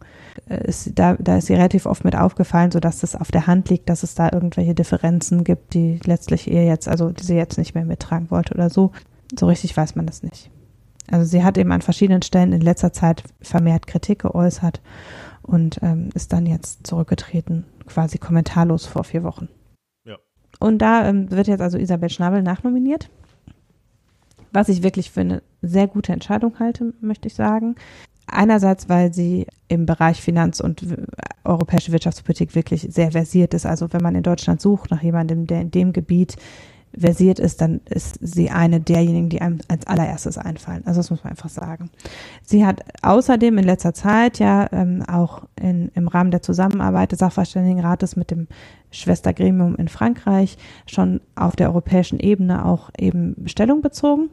äh, ist da, da ist sie relativ oft mit aufgefallen, so dass es auf der Hand liegt, dass es da irgendwelche Differenzen gibt, die letztlich ihr jetzt, also die sie jetzt nicht mehr mittragen wollte oder so. So richtig weiß man das nicht. Also sie hat eben an verschiedenen Stellen in letzter Zeit vermehrt Kritik geäußert und ähm, ist dann jetzt zurückgetreten, quasi kommentarlos vor vier Wochen. Ja. Und da ähm, wird jetzt also Isabel Schnabel nachnominiert was ich wirklich für eine sehr gute Entscheidung halte, möchte ich sagen. Einerseits, weil sie im Bereich Finanz- und europäische Wirtschaftspolitik wirklich sehr versiert ist. Also wenn man in Deutschland sucht nach jemandem, der in dem Gebiet versiert ist, dann ist sie eine derjenigen, die einem als allererstes einfallen. Also das muss man einfach sagen. Sie hat außerdem in letzter Zeit ja ähm, auch in, im Rahmen der Zusammenarbeit des Sachverständigenrates mit dem Schwestergremium in Frankreich schon auf der europäischen Ebene auch eben Stellung bezogen.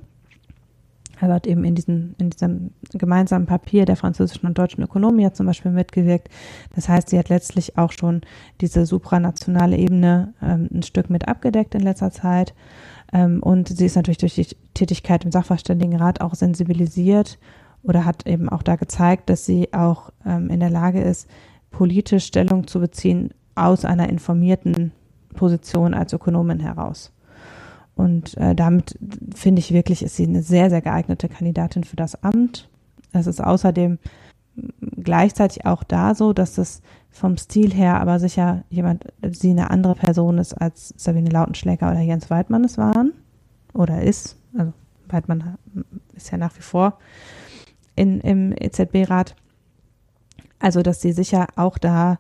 Hat eben in, diesen, in diesem gemeinsamen Papier der französischen und deutschen Ökonomie zum Beispiel mitgewirkt. Das heißt, sie hat letztlich auch schon diese supranationale Ebene ähm, ein Stück mit abgedeckt in letzter Zeit. Ähm, und sie ist natürlich durch die Tätigkeit im Sachverständigenrat auch sensibilisiert oder hat eben auch da gezeigt, dass sie auch ähm, in der Lage ist, politisch Stellung zu beziehen aus einer informierten Position als Ökonomin heraus. Und äh, damit finde ich wirklich, ist sie eine sehr, sehr geeignete Kandidatin für das Amt. Es ist außerdem gleichzeitig auch da so, dass es vom Stil her aber sicher jemand, sie eine andere Person ist, als Sabine Lautenschläger oder Jens Weidmann es waren oder ist. Also Weidmann ist ja nach wie vor in, im EZB-Rat. Also, dass sie sicher auch da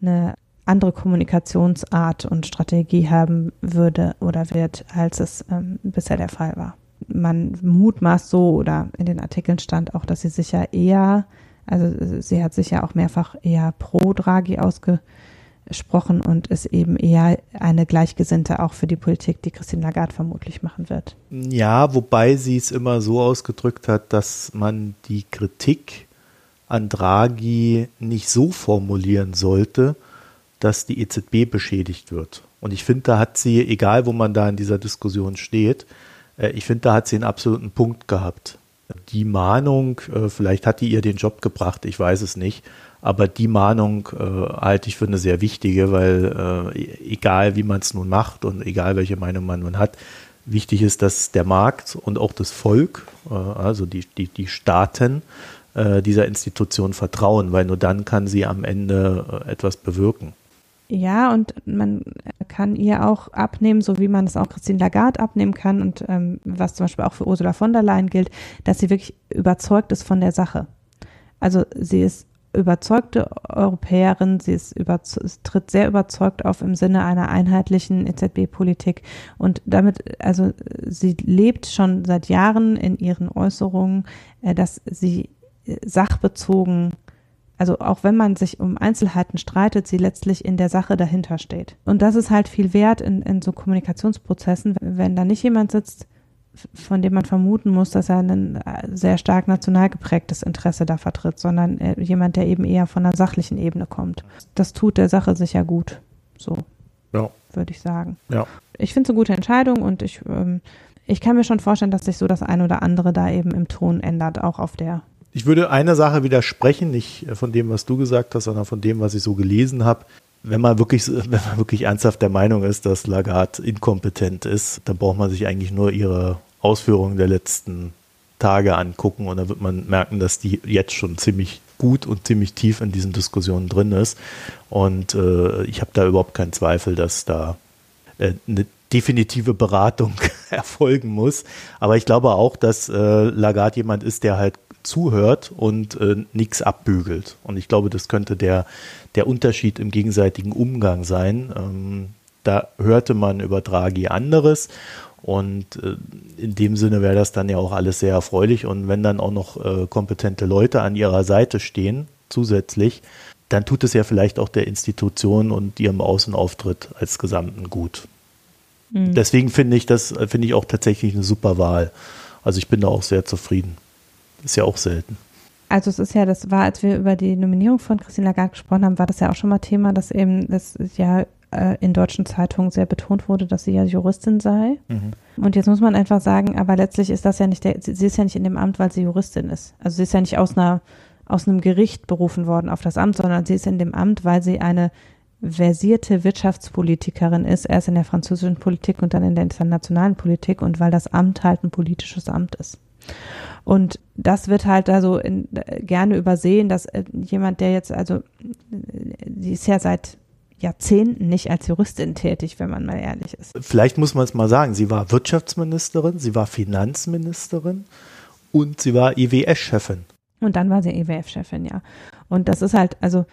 eine andere Kommunikationsart und Strategie haben würde oder wird, als es ähm, bisher der Fall war. Man mutmaßt so oder in den Artikeln stand auch, dass sie sicher eher, also sie hat sicher auch mehrfach eher pro Draghi ausgesprochen und ist eben eher eine Gleichgesinnte auch für die Politik, die Christine Lagarde vermutlich machen wird. Ja, wobei sie es immer so ausgedrückt hat, dass man die Kritik an Draghi nicht so formulieren sollte, dass die EZB beschädigt wird. Und ich finde, da hat sie, egal wo man da in dieser Diskussion steht, äh, ich finde, da hat sie einen absoluten Punkt gehabt. Die Mahnung, äh, vielleicht hat die ihr den Job gebracht, ich weiß es nicht, aber die Mahnung äh, halte ich für eine sehr wichtige, weil äh, egal wie man es nun macht und egal welche Meinung man nun hat, wichtig ist, dass der Markt und auch das Volk, also die, die, die Staaten, dieser Institution vertrauen, weil nur dann kann sie am Ende etwas bewirken. Ja, und man kann ihr auch abnehmen, so wie man es auch Christine Lagarde abnehmen kann und ähm, was zum Beispiel auch für Ursula von der Leyen gilt, dass sie wirklich überzeugt ist von der Sache. Also sie ist überzeugte Europäerin, sie ist tritt sehr überzeugt auf im Sinne einer einheitlichen EZB-Politik und damit, also sie lebt schon seit Jahren in ihren Äußerungen, äh, dass sie sachbezogen also auch wenn man sich um Einzelheiten streitet, sie letztlich in der Sache dahinter steht. Und das ist halt viel wert in, in so Kommunikationsprozessen, wenn da nicht jemand sitzt, von dem man vermuten muss, dass er ein äh, sehr stark national geprägtes Interesse da vertritt, sondern äh, jemand, der eben eher von einer sachlichen Ebene kommt. Das tut der Sache sicher gut. So. Ja. Würde ich sagen. Ja. Ich finde es eine gute Entscheidung und ich, ähm, ich kann mir schon vorstellen, dass sich so das ein oder andere da eben im Ton ändert, auch auf der ich würde einer Sache widersprechen, nicht von dem, was du gesagt hast, sondern von dem, was ich so gelesen habe. Wenn man wirklich, *laughs* wenn man wirklich ernsthaft der Meinung ist, dass Lagarde inkompetent ist, dann braucht man sich eigentlich nur ihre Ausführungen der letzten Tage angucken und dann wird man merken, dass die jetzt schon ziemlich gut und ziemlich tief in diesen Diskussionen drin ist. Und äh, ich habe da überhaupt keinen Zweifel, dass da äh, eine definitive Beratung *laughs* erfolgen muss. Aber ich glaube auch, dass äh, Lagarde jemand ist, der halt zuhört und äh, nichts abbügelt. Und ich glaube, das könnte der, der Unterschied im gegenseitigen Umgang sein. Ähm, da hörte man über Draghi anderes und äh, in dem Sinne wäre das dann ja auch alles sehr erfreulich. Und wenn dann auch noch äh, kompetente Leute an ihrer Seite stehen, zusätzlich, dann tut es ja vielleicht auch der Institution und ihrem Außenauftritt als Gesamten gut. Mhm. Deswegen finde ich das, finde ich auch tatsächlich eine super Wahl. Also ich bin da auch sehr zufrieden. Ist ja auch selten. Also es ist ja, das war, als wir über die Nominierung von Christine Lagarde gesprochen haben, war das ja auch schon mal Thema, dass eben das ja äh, in deutschen Zeitungen sehr betont wurde, dass sie ja Juristin sei. Mhm. Und jetzt muss man einfach sagen, aber letztlich ist das ja nicht der, sie ist ja nicht in dem Amt, weil sie Juristin ist. Also sie ist ja nicht aus einer aus einem Gericht berufen worden auf das Amt, sondern sie ist in dem Amt, weil sie eine versierte Wirtschaftspolitikerin ist, erst in der französischen Politik und dann in der internationalen Politik und weil das Amt halt ein politisches Amt ist. Und das wird halt da so in, gerne übersehen, dass äh, jemand, der jetzt, also, die ist ja seit Jahrzehnten nicht als Juristin tätig, wenn man mal ehrlich ist. Vielleicht muss man es mal sagen, sie war Wirtschaftsministerin, sie war Finanzministerin und sie war IWS-Chefin. Und dann war sie IWF-Chefin, ja. Und das ist halt, also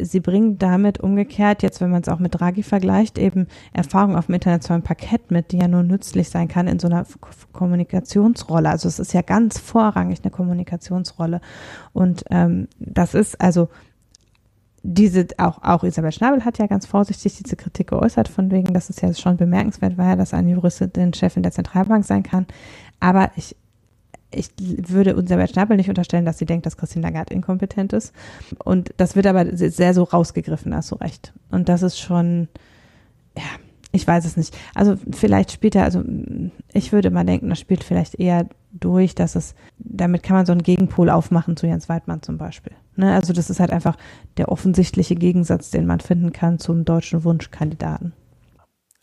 sie bringen damit umgekehrt, jetzt wenn man es auch mit Draghi vergleicht, eben Erfahrung auf dem internationalen Parkett mit, die ja nur nützlich sein kann in so einer Kommunikationsrolle. Also es ist ja ganz vorrangig eine Kommunikationsrolle. Und ähm, das ist also diese, auch, auch Isabel Schnabel hat ja ganz vorsichtig diese Kritik geäußert, von wegen, dass es ja schon bemerkenswert war, dass eine Juristin Chefin der Zentralbank sein kann. Aber ich ich würde Isabel Schnabel nicht unterstellen, dass sie denkt, dass Christine Lagarde inkompetent ist. Und das wird aber sehr so rausgegriffen, hast du recht. Und das ist schon, ja, ich weiß es nicht. Also vielleicht spielt er, also ich würde mal denken, das spielt vielleicht eher durch, dass es, damit kann man so einen Gegenpol aufmachen zu Jens Weidmann zum Beispiel. Ne? Also das ist halt einfach der offensichtliche Gegensatz, den man finden kann zum deutschen Wunschkandidaten.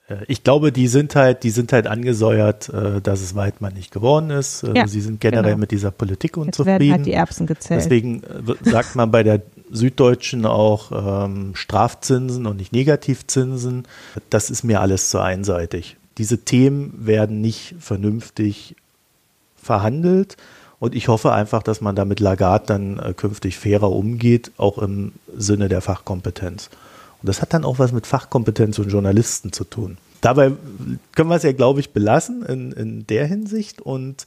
Äh, ich glaube, die sind halt, die sind halt angesäuert, äh, dass es Weidmann nicht geworden ist. Äh, ja, Sie sind generell genau. mit dieser Politik unzufrieden. Jetzt werden halt die Erbsen gezählt. Deswegen *laughs* sagt man bei der Süddeutschen auch ähm, Strafzinsen und nicht Negativzinsen. Das ist mir alles zu einseitig. Diese Themen werden nicht vernünftig verhandelt. Und ich hoffe einfach, dass man da mit Lagarde dann künftig fairer umgeht, auch im Sinne der Fachkompetenz. Und das hat dann auch was mit Fachkompetenz und Journalisten zu tun. Dabei können wir es ja, glaube ich, belassen in, in der Hinsicht und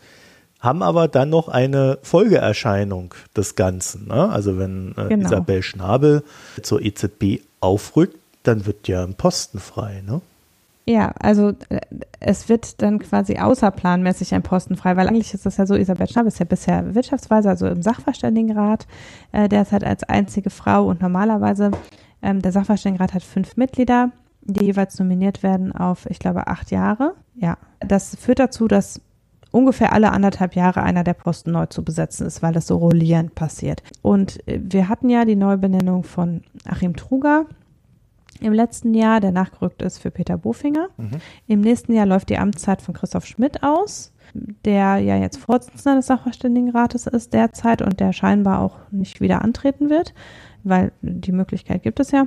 haben aber dann noch eine Folgeerscheinung des Ganzen. Ne? Also wenn äh, genau. Isabel Schnabel zur EZB aufrückt, dann wird ja ein Posten frei. Ne? Ja, also äh, es wird dann quasi außerplanmäßig ein Posten frei, weil eigentlich ist das ja so, Isabel Schnabel ist ja bisher Wirtschaftsweise, also im Sachverständigenrat, äh, derzeit als einzige Frau und normalerweise ähm, der Sachverständigenrat hat fünf Mitglieder, die jeweils nominiert werden auf, ich glaube, acht Jahre. Ja, das führt dazu, dass ungefähr alle anderthalb Jahre einer der Posten neu zu besetzen ist, weil das so rollierend passiert. Und äh, wir hatten ja die Neubenennung von Achim Truger im letzten Jahr, der nachgerückt ist für Peter Bofinger. Mhm. Im nächsten Jahr läuft die Amtszeit von Christoph Schmidt aus, der ja jetzt Vorsitzender des Sachverständigenrates ist derzeit und der scheinbar auch nicht wieder antreten wird weil die Möglichkeit gibt es ja.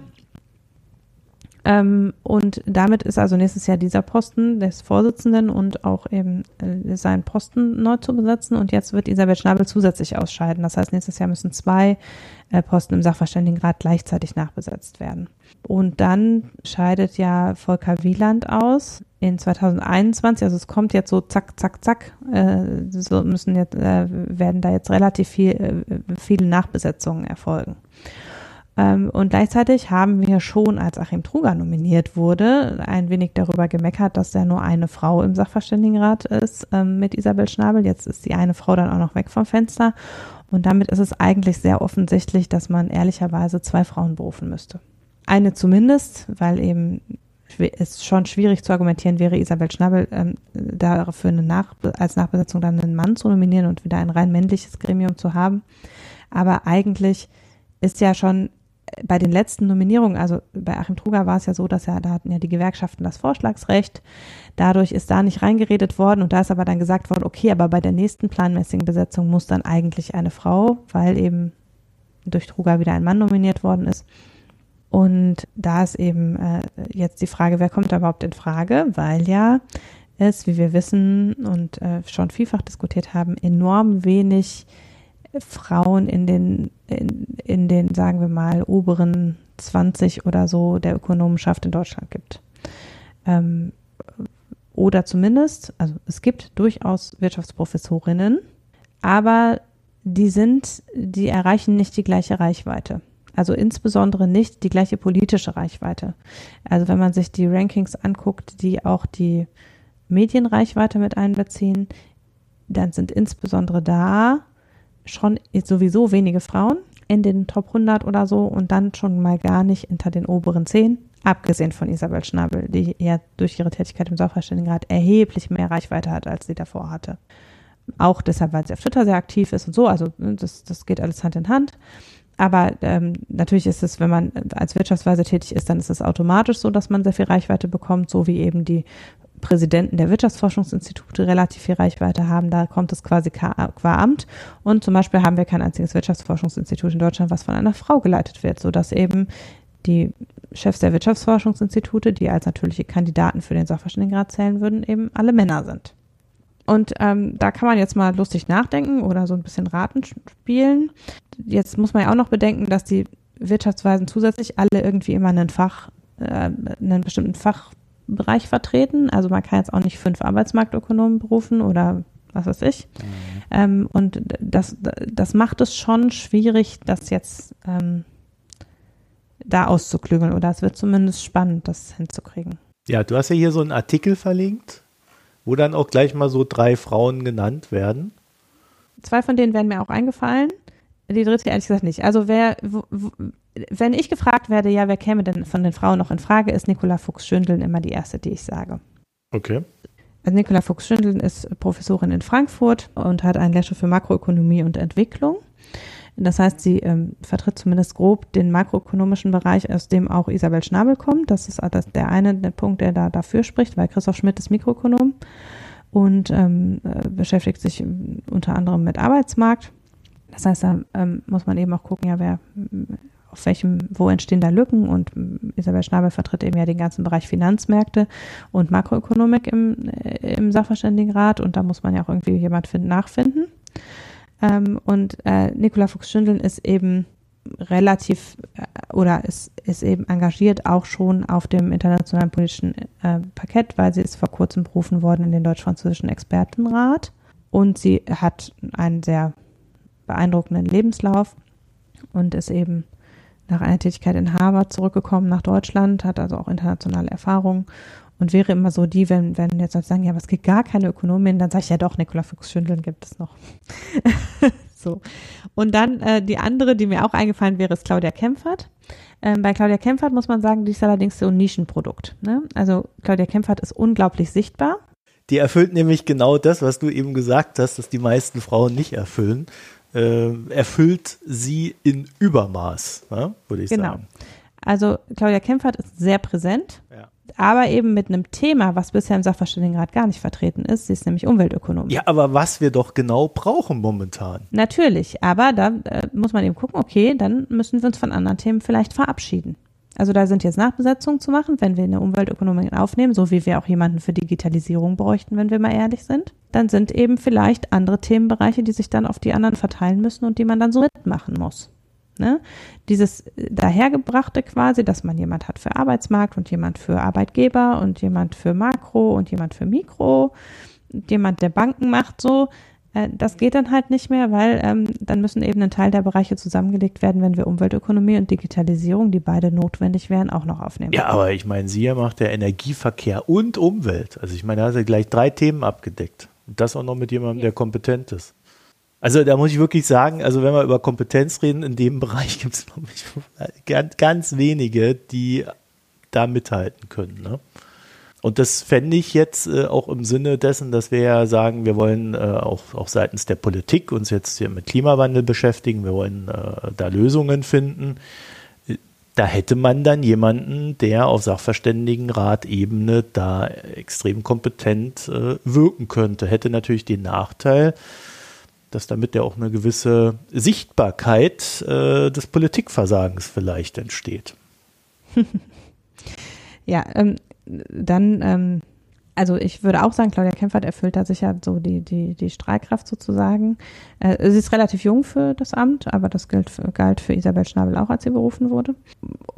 Ähm, und damit ist also nächstes Jahr dieser Posten des Vorsitzenden und auch eben äh, sein Posten neu zu besetzen. Und jetzt wird Isabel Schnabel zusätzlich ausscheiden. Das heißt, nächstes Jahr müssen zwei äh, Posten im Sachverständigenrat gleichzeitig nachbesetzt werden. Und dann scheidet ja Volker Wieland aus in 2021. Also es kommt jetzt so zack, zack, zack. Äh, so müssen jetzt, äh, werden da jetzt relativ viel, äh, viele Nachbesetzungen erfolgen. Ähm, und gleichzeitig haben wir schon, als Achim Truger nominiert wurde, ein wenig darüber gemeckert, dass da nur eine Frau im Sachverständigenrat ist ähm, mit Isabel Schnabel. Jetzt ist die eine Frau dann auch noch weg vom Fenster. Und damit ist es eigentlich sehr offensichtlich, dass man ehrlicherweise zwei Frauen berufen müsste. Eine zumindest, weil eben es schon schwierig zu argumentieren wäre, Isabel Schnabel ähm, dafür eine Nach als Nachbesetzung dann einen Mann zu nominieren und wieder ein rein männliches Gremium zu haben. Aber eigentlich ist ja schon bei den letzten Nominierungen, also bei Achim Truger war es ja so, dass ja, da hatten ja die Gewerkschaften das Vorschlagsrecht. Dadurch ist da nicht reingeredet worden und da ist aber dann gesagt worden, okay, aber bei der nächsten planmäßigen Besetzung muss dann eigentlich eine Frau, weil eben durch Truger wieder ein Mann nominiert worden ist. Und da ist eben äh, jetzt die Frage, wer kommt da überhaupt in Frage, weil ja es, wie wir wissen und äh, schon vielfach diskutiert haben, enorm wenig Frauen in den, in, in den, sagen wir mal, oberen 20 oder so der Ökonomenschaft in Deutschland gibt. Ähm, oder zumindest, also es gibt durchaus Wirtschaftsprofessorinnen, aber die sind, die erreichen nicht die gleiche Reichweite. Also insbesondere nicht die gleiche politische Reichweite. Also wenn man sich die Rankings anguckt, die auch die Medienreichweite mit einbeziehen, dann sind insbesondere da schon sowieso wenige Frauen in den Top 100 oder so und dann schon mal gar nicht hinter den oberen 10, abgesehen von Isabel Schnabel, die ja durch ihre Tätigkeit im Sachverständigenrat erheblich mehr Reichweite hat, als sie davor hatte. Auch deshalb, weil sie auf Twitter sehr aktiv ist und so, also ne, das, das geht alles Hand in Hand. Aber ähm, natürlich ist es, wenn man als Wirtschaftsweise tätig ist, dann ist es automatisch so, dass man sehr viel Reichweite bekommt, so wie eben die Präsidenten der Wirtschaftsforschungsinstitute relativ viel Reichweite haben. Da kommt es quasi qua Amt. Und zum Beispiel haben wir kein einziges Wirtschaftsforschungsinstitut in Deutschland, was von einer Frau geleitet wird, sodass eben die Chefs der Wirtschaftsforschungsinstitute, die als natürliche Kandidaten für den Sachverständigenrat zählen würden, eben alle Männer sind. Und ähm, da kann man jetzt mal lustig nachdenken oder so ein bisschen Raten spielen. Jetzt muss man ja auch noch bedenken, dass die Wirtschaftsweisen zusätzlich alle irgendwie immer einen Fach, äh, einen bestimmten Fachbereich vertreten. Also man kann jetzt auch nicht fünf Arbeitsmarktökonomen berufen oder was weiß ich. Mhm. Ähm, und das, das macht es schon schwierig, das jetzt ähm, da auszuklügeln. Oder es wird zumindest spannend, das hinzukriegen. Ja, du hast ja hier so einen Artikel verlinkt, wo dann auch gleich mal so drei Frauen genannt werden. Zwei von denen wären mir auch eingefallen. Die dritte ehrlich gesagt nicht. Also wer, wenn ich gefragt werde, ja, wer käme denn von den Frauen noch in Frage, ist Nicola Fuchs-Schündeln immer die erste, die ich sage. Okay. Also Nicola Fuchs-Schündeln ist Professorin in Frankfurt und hat einen Lehrstuhl für Makroökonomie und Entwicklung. Das heißt, sie ähm, vertritt zumindest grob den makroökonomischen Bereich, aus dem auch Isabel Schnabel kommt. Das ist das, der eine der Punkt, der da dafür spricht, weil Christoph Schmidt ist Mikroökonom und ähm, äh, beschäftigt sich unter anderem mit Arbeitsmarkt. Das heißt, da ähm, muss man eben auch gucken, ja, wer auf welchem, wo entstehen da Lücken und Isabel Schnabel vertritt eben ja den ganzen Bereich Finanzmärkte und Makroökonomik im, äh, im Sachverständigenrat und da muss man ja auch irgendwie jemand finden, nachfinden. Ähm, und äh, Nicola Fuchs-Schündeln ist eben relativ äh, oder ist, ist eben engagiert auch schon auf dem internationalen politischen äh, Parkett, weil sie ist vor kurzem berufen worden in den deutsch-französischen Expertenrat und sie hat einen sehr beeindruckenden Lebenslauf und ist eben nach einer Tätigkeit in Harvard zurückgekommen nach Deutschland, hat also auch internationale Erfahrungen und wäre immer so die, wenn, wenn jetzt Leute sagen, ja, aber es gibt gar keine Ökonomin, dann sage ich ja doch, Nikola Fuchs-Schündeln gibt es noch. *laughs* so. Und dann äh, die andere, die mir auch eingefallen wäre, ist Claudia Kempfert. Ähm, bei Claudia Kempfert muss man sagen, die ist allerdings so ein Nischenprodukt. Ne? Also Claudia Kempfert ist unglaublich sichtbar. Die erfüllt nämlich genau das, was du eben gesagt hast, dass die meisten Frauen nicht erfüllen. Äh, erfüllt sie in Übermaß, ne? würde ich genau. sagen. Genau. Also Claudia Kempfert ist sehr präsent. Ja aber eben mit einem Thema, was bisher im Sachverständigenrat gar nicht vertreten ist. Sie ist nämlich Umweltökonomin. Ja, aber was wir doch genau brauchen momentan. Natürlich, aber da äh, muss man eben gucken, okay, dann müssen wir uns von anderen Themen vielleicht verabschieden. Also da sind jetzt Nachbesetzungen zu machen, wenn wir eine Umweltökonomin aufnehmen, so wie wir auch jemanden für Digitalisierung bräuchten, wenn wir mal ehrlich sind. Dann sind eben vielleicht andere Themenbereiche, die sich dann auf die anderen verteilen müssen und die man dann so mitmachen muss. Ne? Dieses dahergebrachte quasi, dass man jemand hat für Arbeitsmarkt und jemand für Arbeitgeber und jemand für Makro und jemand für Mikro, jemand, der Banken macht, so, äh, das geht dann halt nicht mehr, weil ähm, dann müssen eben ein Teil der Bereiche zusammengelegt werden, wenn wir Umweltökonomie und Digitalisierung, die beide notwendig wären, auch noch aufnehmen. Ja, aber ich meine, sie macht ja Energieverkehr und Umwelt. Also ich meine, da hat sie gleich drei Themen abgedeckt. Und das auch noch mit jemandem, der kompetent ist. Also da muss ich wirklich sagen, also wenn wir über Kompetenz reden, in dem Bereich gibt es, glaube ich, ganz, ganz wenige, die da mithalten können. Ne? Und das fände ich jetzt äh, auch im Sinne dessen, dass wir ja sagen, wir wollen äh, auch, auch seitens der Politik uns jetzt hier mit Klimawandel beschäftigen, wir wollen äh, da Lösungen finden. Da hätte man dann jemanden, der auf Sachverständigenrat-Ebene da extrem kompetent äh, wirken könnte. Hätte natürlich den Nachteil, dass damit ja auch eine gewisse Sichtbarkeit äh, des Politikversagens vielleicht entsteht. *laughs* ja, ähm, dann, ähm, also ich würde auch sagen, Claudia Kempfert erfüllt da sicher so die, die, die Strahlkraft sozusagen. Äh, sie ist relativ jung für das Amt, aber das gilt für, galt für Isabel Schnabel auch, als sie berufen wurde.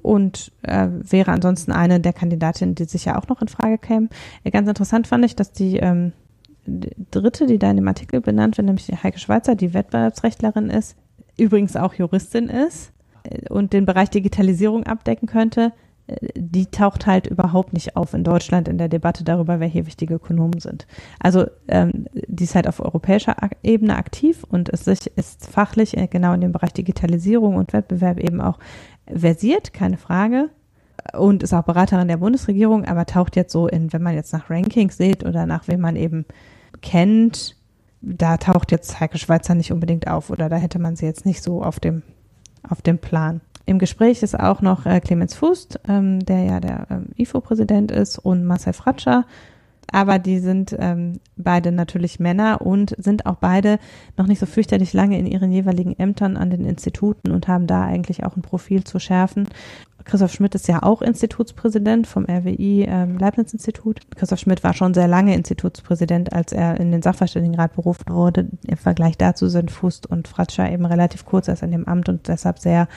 Und äh, wäre ansonsten eine der Kandidatinnen, die sicher auch noch in Frage käme. Äh, ganz interessant fand ich, dass die ähm, dritte, die da in dem Artikel benannt wird, nämlich Heike Schweizer, die Wettbewerbsrechtlerin ist, übrigens auch Juristin ist äh, und den Bereich Digitalisierung abdecken könnte, die taucht halt überhaupt nicht auf in Deutschland in der Debatte darüber, wer hier wichtige Ökonomen sind. Also ähm, die ist halt auf europäischer Ebene aktiv und ist, ist fachlich äh, genau in dem Bereich Digitalisierung und Wettbewerb eben auch versiert, keine Frage. Und ist auch Beraterin der Bundesregierung, aber taucht jetzt so in, wenn man jetzt nach Rankings sieht oder nach wem man eben kennt, da taucht jetzt Heike Schweizer nicht unbedingt auf oder da hätte man sie jetzt nicht so auf dem, auf dem Plan. Im Gespräch ist auch noch äh, Clemens Fußt, ähm, der ja der ähm, IFO-Präsident ist, und Marcel Fratscher, aber die sind ähm, beide natürlich Männer und sind auch beide noch nicht so fürchterlich lange in ihren jeweiligen Ämtern an den Instituten und haben da eigentlich auch ein Profil zu schärfen. Christoph Schmidt ist ja auch Institutspräsident vom RWI ähm, Leibniz-Institut. Christoph Schmidt war schon sehr lange Institutspräsident, als er in den Sachverständigenrat berufen wurde. Im Vergleich dazu sind Fust und Fratscher eben relativ kurz erst in dem Amt und deshalb sehr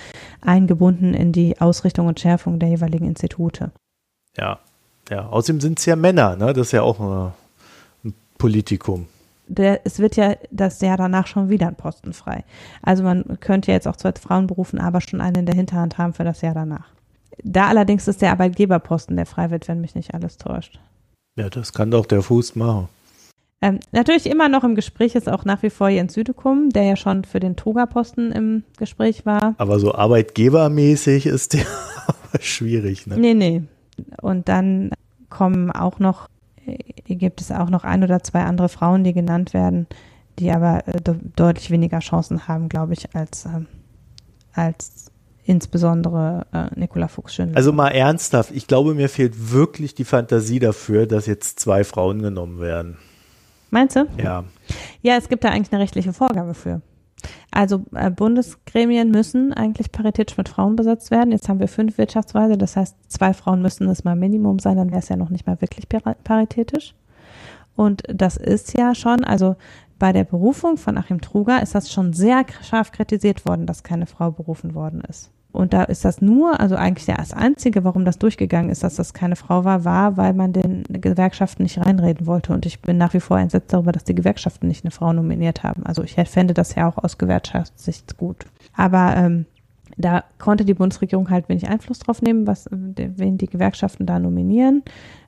eingebunden in die Ausrichtung und Schärfung der jeweiligen Institute. Ja, ja. Außerdem sind es ja Männer, ne? Das ist ja auch ein Politikum. Der, es wird ja das Jahr danach schon wieder ein Posten frei. Also man könnte ja jetzt auch zwei Frauen berufen, aber schon einen in der Hinterhand haben für das Jahr danach. Da allerdings ist der Arbeitgeberposten, der frei wird, wenn mich nicht alles täuscht. Ja, das kann doch der Fuß machen. Ähm, natürlich immer noch im Gespräch ist auch nach wie vor Jens Südekum, der ja schon für den Toga-Posten im Gespräch war. Aber so arbeitgebermäßig ist der *laughs* schwierig, ne? Nee, nee. Und dann kommen auch noch, äh, gibt es auch noch ein oder zwei andere Frauen, die genannt werden, die aber äh, deutlich weniger Chancen haben, glaube ich, als, äh, als insbesondere äh, Nicola Fuchs-Schindler. Also mal ernsthaft, ich glaube, mir fehlt wirklich die Fantasie dafür, dass jetzt zwei Frauen genommen werden. Meinst du? Ja. Ja, es gibt da eigentlich eine rechtliche Vorgabe für. Also äh, Bundesgremien müssen eigentlich paritätisch mit Frauen besetzt werden. Jetzt haben wir fünf Wirtschaftsweise, das heißt, zwei Frauen müssen es mal Minimum sein, dann wäre es ja noch nicht mal wirklich paritätisch. Und das ist ja schon, also bei der Berufung von Achim Truger ist das schon sehr scharf kritisiert worden, dass keine Frau berufen worden ist. Und da ist das nur, also eigentlich das Einzige, warum das durchgegangen ist, dass das keine Frau war, war, weil man den Gewerkschaften nicht reinreden wollte. Und ich bin nach wie vor entsetzt darüber, dass die Gewerkschaften nicht eine Frau nominiert haben. Also ich fände das ja auch aus Gewerkschaftssicht gut. Aber ähm, da konnte die Bundesregierung halt wenig Einfluss drauf nehmen, was, wen die Gewerkschaften da nominieren.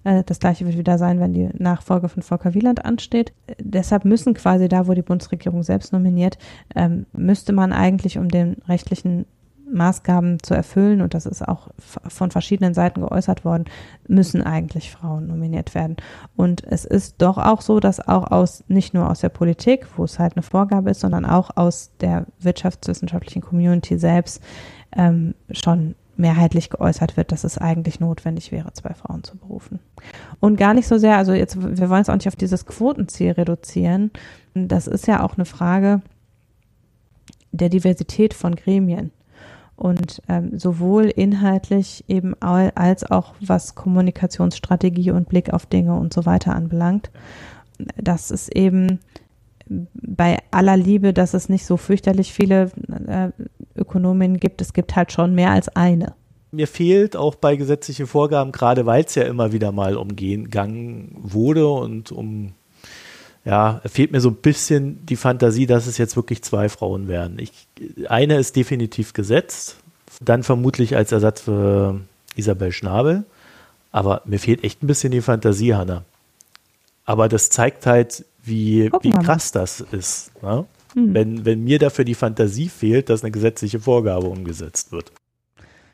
Äh, das gleiche wird wieder sein, wenn die Nachfolge von Volker Wieland ansteht. Deshalb müssen quasi da, wo die Bundesregierung selbst nominiert, ähm, müsste man eigentlich um den rechtlichen Maßgaben zu erfüllen, und das ist auch von verschiedenen Seiten geäußert worden, müssen eigentlich Frauen nominiert werden. Und es ist doch auch so, dass auch aus, nicht nur aus der Politik, wo es halt eine Vorgabe ist, sondern auch aus der wirtschaftswissenschaftlichen Community selbst ähm, schon mehrheitlich geäußert wird, dass es eigentlich notwendig wäre, zwei Frauen zu berufen. Und gar nicht so sehr, also jetzt, wir wollen es auch nicht auf dieses Quotenziel reduzieren. Das ist ja auch eine Frage der Diversität von Gremien und ähm, sowohl inhaltlich eben als auch was Kommunikationsstrategie und Blick auf Dinge und so weiter anbelangt. Das ist eben bei aller Liebe, dass es nicht so fürchterlich viele äh, Ökonominnen gibt. Es gibt halt schon mehr als eine. Mir fehlt auch bei gesetzlichen Vorgaben, gerade weil es ja immer wieder mal umgegangen wurde und um ja, fehlt mir so ein bisschen die Fantasie, dass es jetzt wirklich zwei Frauen werden. Ich, eine ist definitiv gesetzt, dann vermutlich als Ersatz für Isabel Schnabel. Aber mir fehlt echt ein bisschen die Fantasie, Hanna. Aber das zeigt halt, wie, wie krass das ist. Ne? Hm. Wenn, wenn mir dafür die Fantasie fehlt, dass eine gesetzliche Vorgabe umgesetzt wird.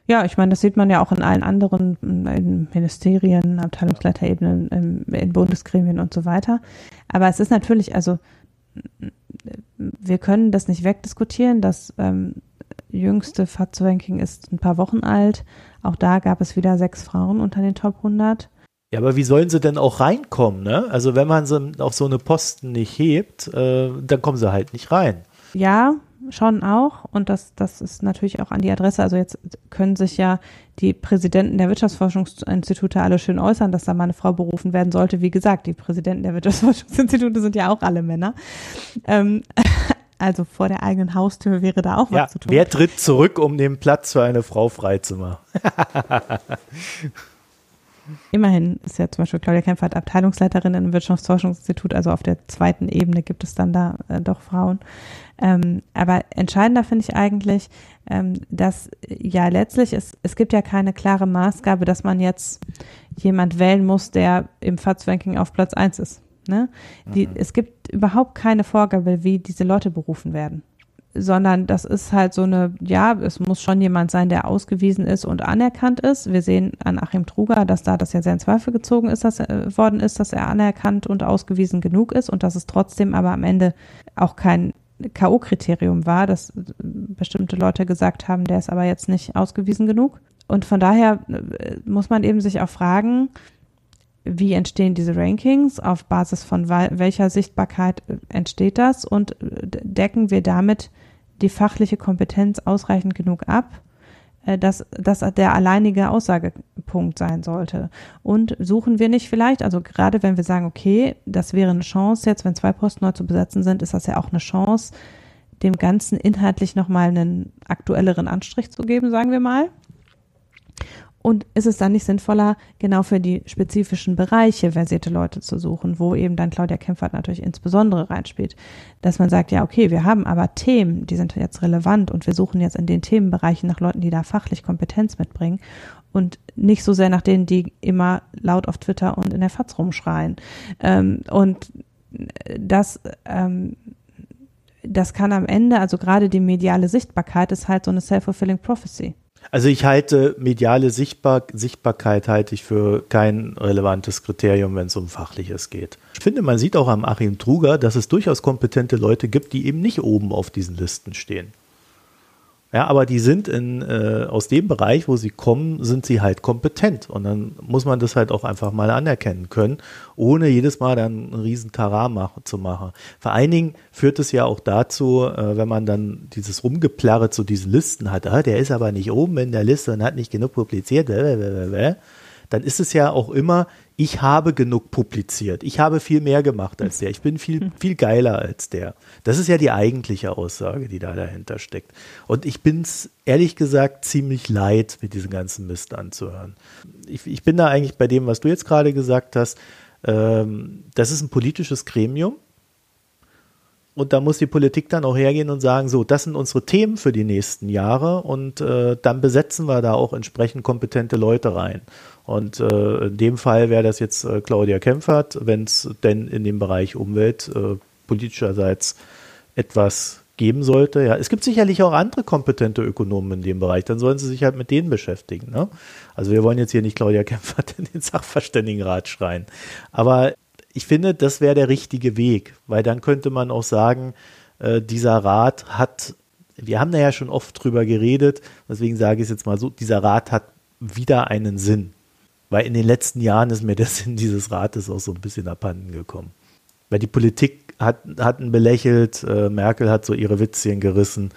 Ja, ich meine, das sieht man ja auch in allen anderen in Ministerien, Abteilungsleiterebenen, in, in Bundesgremien und so weiter. Aber es ist natürlich, also wir können das nicht wegdiskutieren. Das ähm, jüngste FATS-Ranking ist ein paar Wochen alt. Auch da gab es wieder sechs Frauen unter den Top 100. Ja, aber wie sollen sie denn auch reinkommen, ne? Also wenn man sie auf so eine Posten nicht hebt, äh, dann kommen sie halt nicht rein. Ja, schon auch. Und das, das ist natürlich auch an die Adresse. Also jetzt können sich ja die Präsidenten der Wirtschaftsforschungsinstitute alle schön äußern, dass da mal eine Frau berufen werden sollte. Wie gesagt, die Präsidenten der Wirtschaftsforschungsinstitute sind ja auch alle Männer. Ähm, *laughs* also vor der eigenen Haustür wäre da auch was ja, zu tun. Wer tritt zurück, um den Platz für eine Frau freizumachen? *laughs* Immerhin ist ja zum Beispiel Claudia Kempfert Abteilungsleiterin im Wirtschaftsforschungsinstitut, also auf der zweiten Ebene gibt es dann da äh, doch Frauen. Ähm, aber entscheidender finde ich eigentlich, ähm, dass ja letztlich ist, es gibt ja keine klare Maßgabe, dass man jetzt jemand wählen muss, der im FATS-Ranking auf Platz 1 ist. Ne? Die, mhm. Es gibt überhaupt keine Vorgabe, wie diese Leute berufen werden sondern das ist halt so eine, ja, es muss schon jemand sein, der ausgewiesen ist und anerkannt ist. Wir sehen an Achim Truger, dass da das ja sehr in Zweifel gezogen ist, dass er, worden ist, dass er anerkannt und ausgewiesen genug ist und dass es trotzdem aber am Ende auch kein K.O.-Kriterium war, dass bestimmte Leute gesagt haben, der ist aber jetzt nicht ausgewiesen genug. Und von daher äh, muss man eben sich auch fragen, wie entstehen diese Rankings, auf Basis von welcher Sichtbarkeit äh, entsteht das und äh, decken wir damit die fachliche Kompetenz ausreichend genug ab, dass das der alleinige Aussagepunkt sein sollte. Und suchen wir nicht vielleicht, also gerade wenn wir sagen, okay, das wäre eine Chance jetzt, wenn zwei Posten neu zu besetzen sind, ist das ja auch eine Chance, dem Ganzen inhaltlich nochmal einen aktuelleren Anstrich zu geben, sagen wir mal. Und ist es dann nicht sinnvoller, genau für die spezifischen Bereiche versierte Leute zu suchen, wo eben dann Claudia Kempfert natürlich insbesondere reinspielt, dass man sagt, ja, okay, wir haben aber Themen, die sind jetzt relevant und wir suchen jetzt in den Themenbereichen nach Leuten, die da fachlich Kompetenz mitbringen und nicht so sehr nach denen, die immer laut auf Twitter und in der FAZ rumschreien. Ähm, und das, ähm, das kann am Ende, also gerade die mediale Sichtbarkeit ist halt so eine self-fulfilling prophecy. Also ich halte mediale Sichtbar Sichtbarkeit halte ich für kein relevantes Kriterium, wenn es um Fachliches geht. Ich finde, man sieht auch am Achim Truger, dass es durchaus kompetente Leute gibt, die eben nicht oben auf diesen Listen stehen. Ja, aber die sind in, äh, aus dem Bereich, wo sie kommen, sind sie halt kompetent. Und dann muss man das halt auch einfach mal anerkennen können, ohne jedes Mal dann einen riesen Tarar mach, zu machen. Vor allen Dingen führt es ja auch dazu, äh, wenn man dann dieses Rumgeplärre zu diesen Listen hat, ah, der ist aber nicht oben in der Liste und hat nicht genug publiziert, dann ist es ja auch immer, ich habe genug publiziert. Ich habe viel mehr gemacht als der. Ich bin viel, viel geiler als der. Das ist ja die eigentliche Aussage, die da dahinter steckt. Und ich bin es ehrlich gesagt ziemlich leid, mit diesem ganzen Mist anzuhören. Ich, ich bin da eigentlich bei dem, was du jetzt gerade gesagt hast. Ähm, das ist ein politisches Gremium. Und da muss die Politik dann auch hergehen und sagen, so, das sind unsere Themen für die nächsten Jahre und äh, dann besetzen wir da auch entsprechend kompetente Leute rein. Und äh, in dem Fall wäre das jetzt äh, Claudia Kempfert, wenn es denn in dem Bereich Umwelt äh, politischerseits etwas geben sollte. Ja, es gibt sicherlich auch andere kompetente Ökonomen in dem Bereich, dann sollen sie sich halt mit denen beschäftigen. Ne? Also wir wollen jetzt hier nicht Claudia Kempfert *laughs* in den Sachverständigenrat schreien. Aber ich finde, das wäre der richtige Weg, weil dann könnte man auch sagen, äh, dieser Rat hat, wir haben da ja schon oft drüber geredet, deswegen sage ich es jetzt mal so, dieser Rat hat wieder einen Sinn. Weil in den letzten Jahren ist mir der Sinn dieses Rates auch so ein bisschen abhanden gekommen. Weil die Politik hat, hat ihn belächelt, äh, Merkel hat so ihre Witzchen gerissen.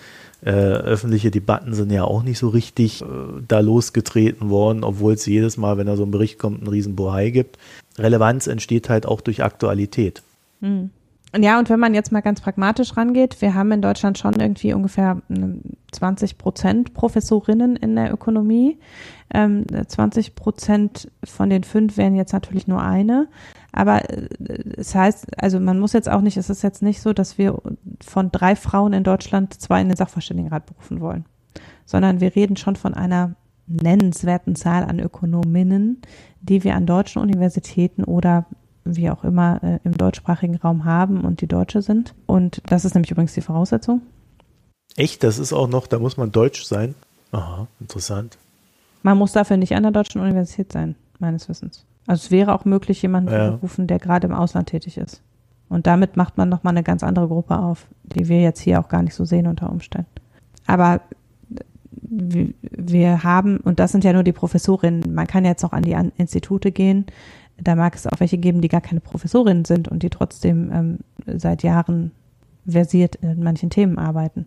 Äh, öffentliche Debatten sind ja auch nicht so richtig äh, da losgetreten worden, obwohl es jedes Mal, wenn da so ein Bericht kommt, einen riesen Bohai gibt. Relevanz entsteht halt auch durch Aktualität. Mhm. Ja, und wenn man jetzt mal ganz pragmatisch rangeht, wir haben in Deutschland schon irgendwie ungefähr 20 Prozent Professorinnen in der Ökonomie. Ähm, 20 Prozent von den fünf wären jetzt natürlich nur eine. Aber äh, es heißt, also man muss jetzt auch nicht, es ist jetzt nicht so, dass wir von drei Frauen in Deutschland zwei in den Sachverständigenrat berufen wollen, sondern wir reden schon von einer nennenswerten Zahl an Ökonominnen, die wir an deutschen Universitäten oder wie auch immer äh, im deutschsprachigen Raum haben und die Deutsche sind. Und das ist nämlich übrigens die Voraussetzung. Echt? Das ist auch noch, da muss man Deutsch sein? Aha, interessant. Man muss dafür nicht an der deutschen Universität sein, meines Wissens. Also es wäre auch möglich, jemanden ja. zu berufen, der gerade im Ausland tätig ist. Und damit macht man nochmal eine ganz andere Gruppe auf, die wir jetzt hier auch gar nicht so sehen unter Umständen. Aber wir haben, und das sind ja nur die Professorinnen, man kann jetzt auch an die Institute gehen, da mag es auch welche geben, die gar keine Professorinnen sind und die trotzdem ähm, seit Jahren versiert in manchen Themen arbeiten.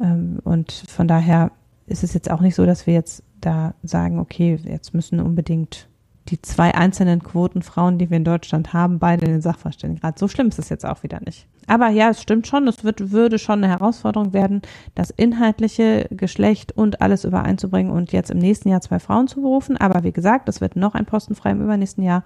Ähm, und von daher ist es jetzt auch nicht so, dass wir jetzt da sagen, okay, jetzt müssen unbedingt die zwei einzelnen Quotenfrauen, die wir in Deutschland haben, beide in den Sachverständigenrat. So schlimm ist es jetzt auch wieder nicht. Aber ja, es stimmt schon, es wird, würde schon eine Herausforderung werden, das inhaltliche Geschlecht und alles übereinzubringen und jetzt im nächsten Jahr zwei Frauen zu berufen. Aber wie gesagt, es wird noch ein Posten frei im übernächsten Jahr.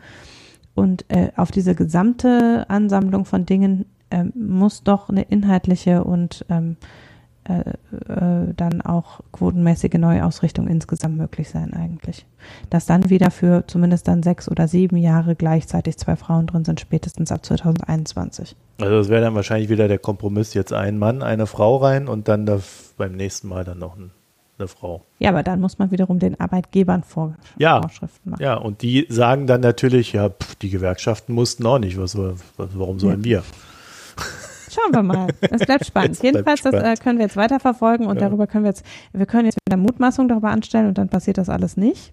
Und äh, auf diese gesamte Ansammlung von Dingen äh, muss doch eine inhaltliche und ähm, äh, äh, dann auch quotenmäßige Neuausrichtung insgesamt möglich sein eigentlich. Dass dann wieder für zumindest dann sechs oder sieben Jahre gleichzeitig zwei Frauen drin sind, spätestens ab 2021. Also das wäre dann wahrscheinlich wieder der Kompromiss, jetzt ein Mann, eine Frau rein und dann beim nächsten Mal dann noch ein, eine Frau. Ja, aber dann muss man wiederum den Arbeitgebern vor, ja, Vorschriften machen. Ja, und die sagen dann natürlich, ja, pff, die Gewerkschaften mussten auch nicht, was, was warum sollen ja. wir? *laughs* Schauen wir mal. Es bleibt spannend. *laughs* Es bleibt Jedenfalls, spannend. das äh, können wir jetzt weiterverfolgen und Ja. darüber können wir jetzt, wir können jetzt wieder Mutmaßungen darüber anstellen und dann passiert das alles nicht.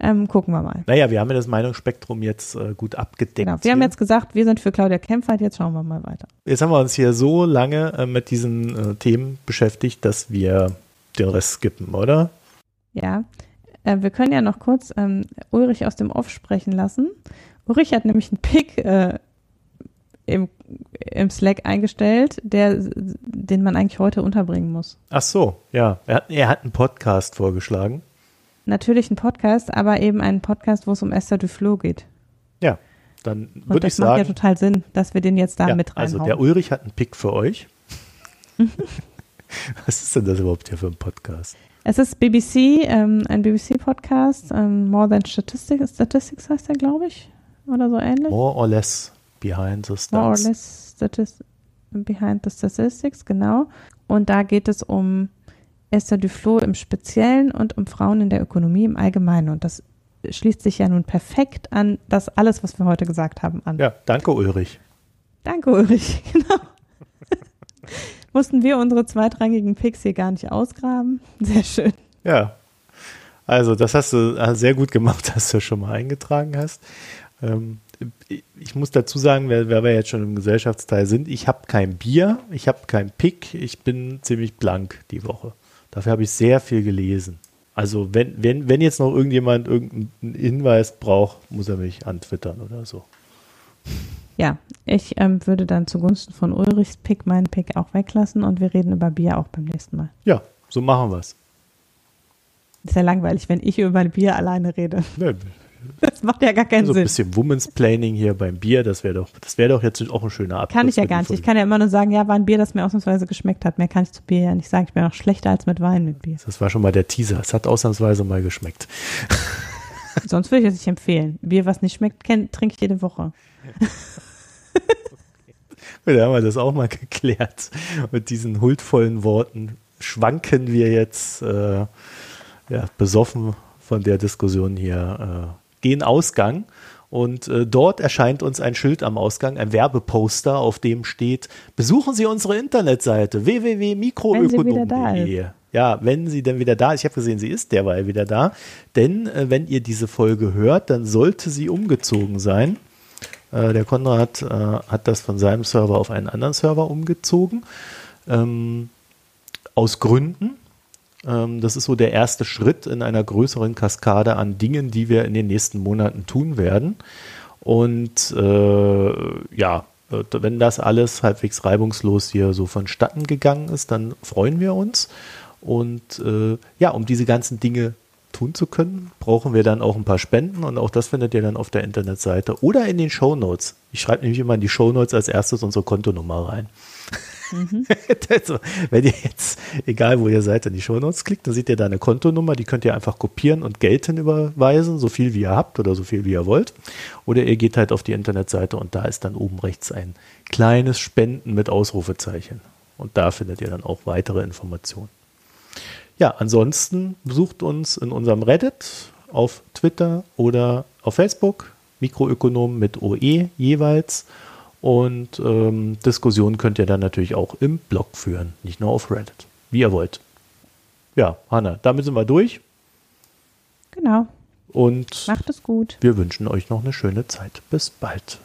Ähm, gucken wir mal. Naja, wir haben ja das Meinungsspektrum jetzt äh, gut abgedeckt. Genau. Wir haben hier. jetzt gesagt, wir sind für Claudia Kempfert, jetzt schauen wir mal weiter. Jetzt haben wir uns hier so lange äh, mit diesen äh, Themen beschäftigt, dass wir den Rest skippen, oder? Ja. Äh, wir können ja noch kurz ähm, Ulrich aus dem Off sprechen lassen. Ulrich hat nämlich einen Pick äh, im, im Slack eingestellt, der, den man eigentlich heute unterbringen muss. Ach so, ja. Er hat, er hat einen Podcast vorgeschlagen. Natürlich ein Podcast, aber eben ein Podcast, wo es um Esther Duflo geht. Ja, dann würde ich das macht ja sagen, total Sinn, dass wir den jetzt da ja, mit also reinhauen. der Ulrich hat einen Pick für euch. *laughs* Was ist denn das überhaupt hier für ein Podcast? es ist BBC, ähm, ein BBC-Podcast, ähm, More Than Statistics, Statistics heißt der, glaube ich, oder so ähnlich. More or less behind the More or stats. less Statist Behind the Statistics, genau. Und da geht es um Esther Duflo im Speziellen und um Frauen in der Ökonomie im Allgemeinen. Und das schließt sich ja nun perfekt an das alles, was wir heute gesagt haben, an. Ja, danke Ulrich. Danke, Ulrich. *laughs* Genau. *laughs* Mussten wir unsere zweitrangigen Picks hier gar nicht ausgraben. Sehr schön. Ja, also das hast du äh, sehr gut gemacht, *laughs* dass du schon mal eingetragen hast. Ähm, ich muss dazu sagen, weil, weil wir jetzt schon im Gesellschaftsteil sind, ich habe kein Bier, ich habe kein Pick, ich bin ziemlich blank die Woche. Dafür habe ich sehr viel gelesen. Also wenn, wenn, wenn jetzt noch irgendjemand irgendeinen Hinweis braucht, muss er mich antwittern oder so. Ja, ich ähm, würde dann zugunsten von Ulrichs Pick meinen Pick auch weglassen und wir reden über Bier auch beim nächsten Mal. Ja, so machen wir es. Ist ja langweilig, wenn ich über Bier alleine rede. Ne, Das macht ja gar keinen so ein Sinn. bisschen Women's Planning hier beim Bier, das wäre doch, das wäre doch jetzt auch ein schöner Abschluss. Kann ich ja gar nicht. Ich kann ja immer nur sagen, ja, war ein Bier, das mir ausnahmsweise geschmeckt hat. Mehr kann ich zu Bier ja nicht sagen. Ich bin auch schlechter als mit Wein mit Bier. Das war schon mal der Teaser. Es hat ausnahmsweise mal geschmeckt. *laughs* *laughs* Sonst würde ich es nicht empfehlen. Bier, was nicht schmeckt, trinke ich jede Woche. *laughs* Gut, Da haben wir das auch mal geklärt. Mit diesen huldvollen Worten schwanken wir jetzt äh, ja, besoffen von der Diskussion hier gen Ausgang. Und äh, dort erscheint uns ein Schild am Ausgang, ein Werbeposter, auf dem steht: Besuchen Sie unsere Internetseite www.mikroökonom.de. Ja, wenn sie denn wieder da ist. Ich habe gesehen, sie ist derweil wieder da. Denn äh, wenn ihr diese Folge hört, dann sollte sie umgezogen sein. Äh, der Konrad äh, hat das von seinem Server auf einen anderen Server umgezogen. Ähm, aus Gründen. Ähm, das ist so der erste Schritt in einer größeren Kaskade an Dingen, die wir in den nächsten Monaten tun werden. Und äh, ja, äh, wenn das alles halbwegs reibungslos hier so vonstatten gegangen ist, dann freuen wir uns. Und äh, ja, um diese ganzen Dinge tun zu können, brauchen wir dann auch ein paar Spenden und auch das findet ihr dann auf der Internetseite oder in den Shownotes. Ich schreibe nämlich immer in die Shownotes als erstes unsere Kontonummer rein. *laughs* also, wenn ihr jetzt, egal wo ihr seid, in die Shownotes klickt, dann seht ihr da eine Kontonummer, die könnt ihr einfach kopieren und Geld hinüberweisen, so viel wie ihr habt oder so viel wie ihr wollt. Oder ihr geht halt auf die Internetseite und da ist dann oben rechts ein kleines Spenden mit Ausrufezeichen. Und da findet ihr dann auch weitere Informationen. Ja, ansonsten besucht uns in unserem Reddit auf Twitter oder auf Facebook, Mikroökonomen mit OE jeweils. Und ähm, Diskussionen könnt ihr dann natürlich auch im Blog führen, nicht nur auf Reddit, wie ihr wollt. Ja, Hanna, damit sind wir durch Genau. und Macht es gut. wir wünschen euch noch eine schöne Zeit. Bis bald.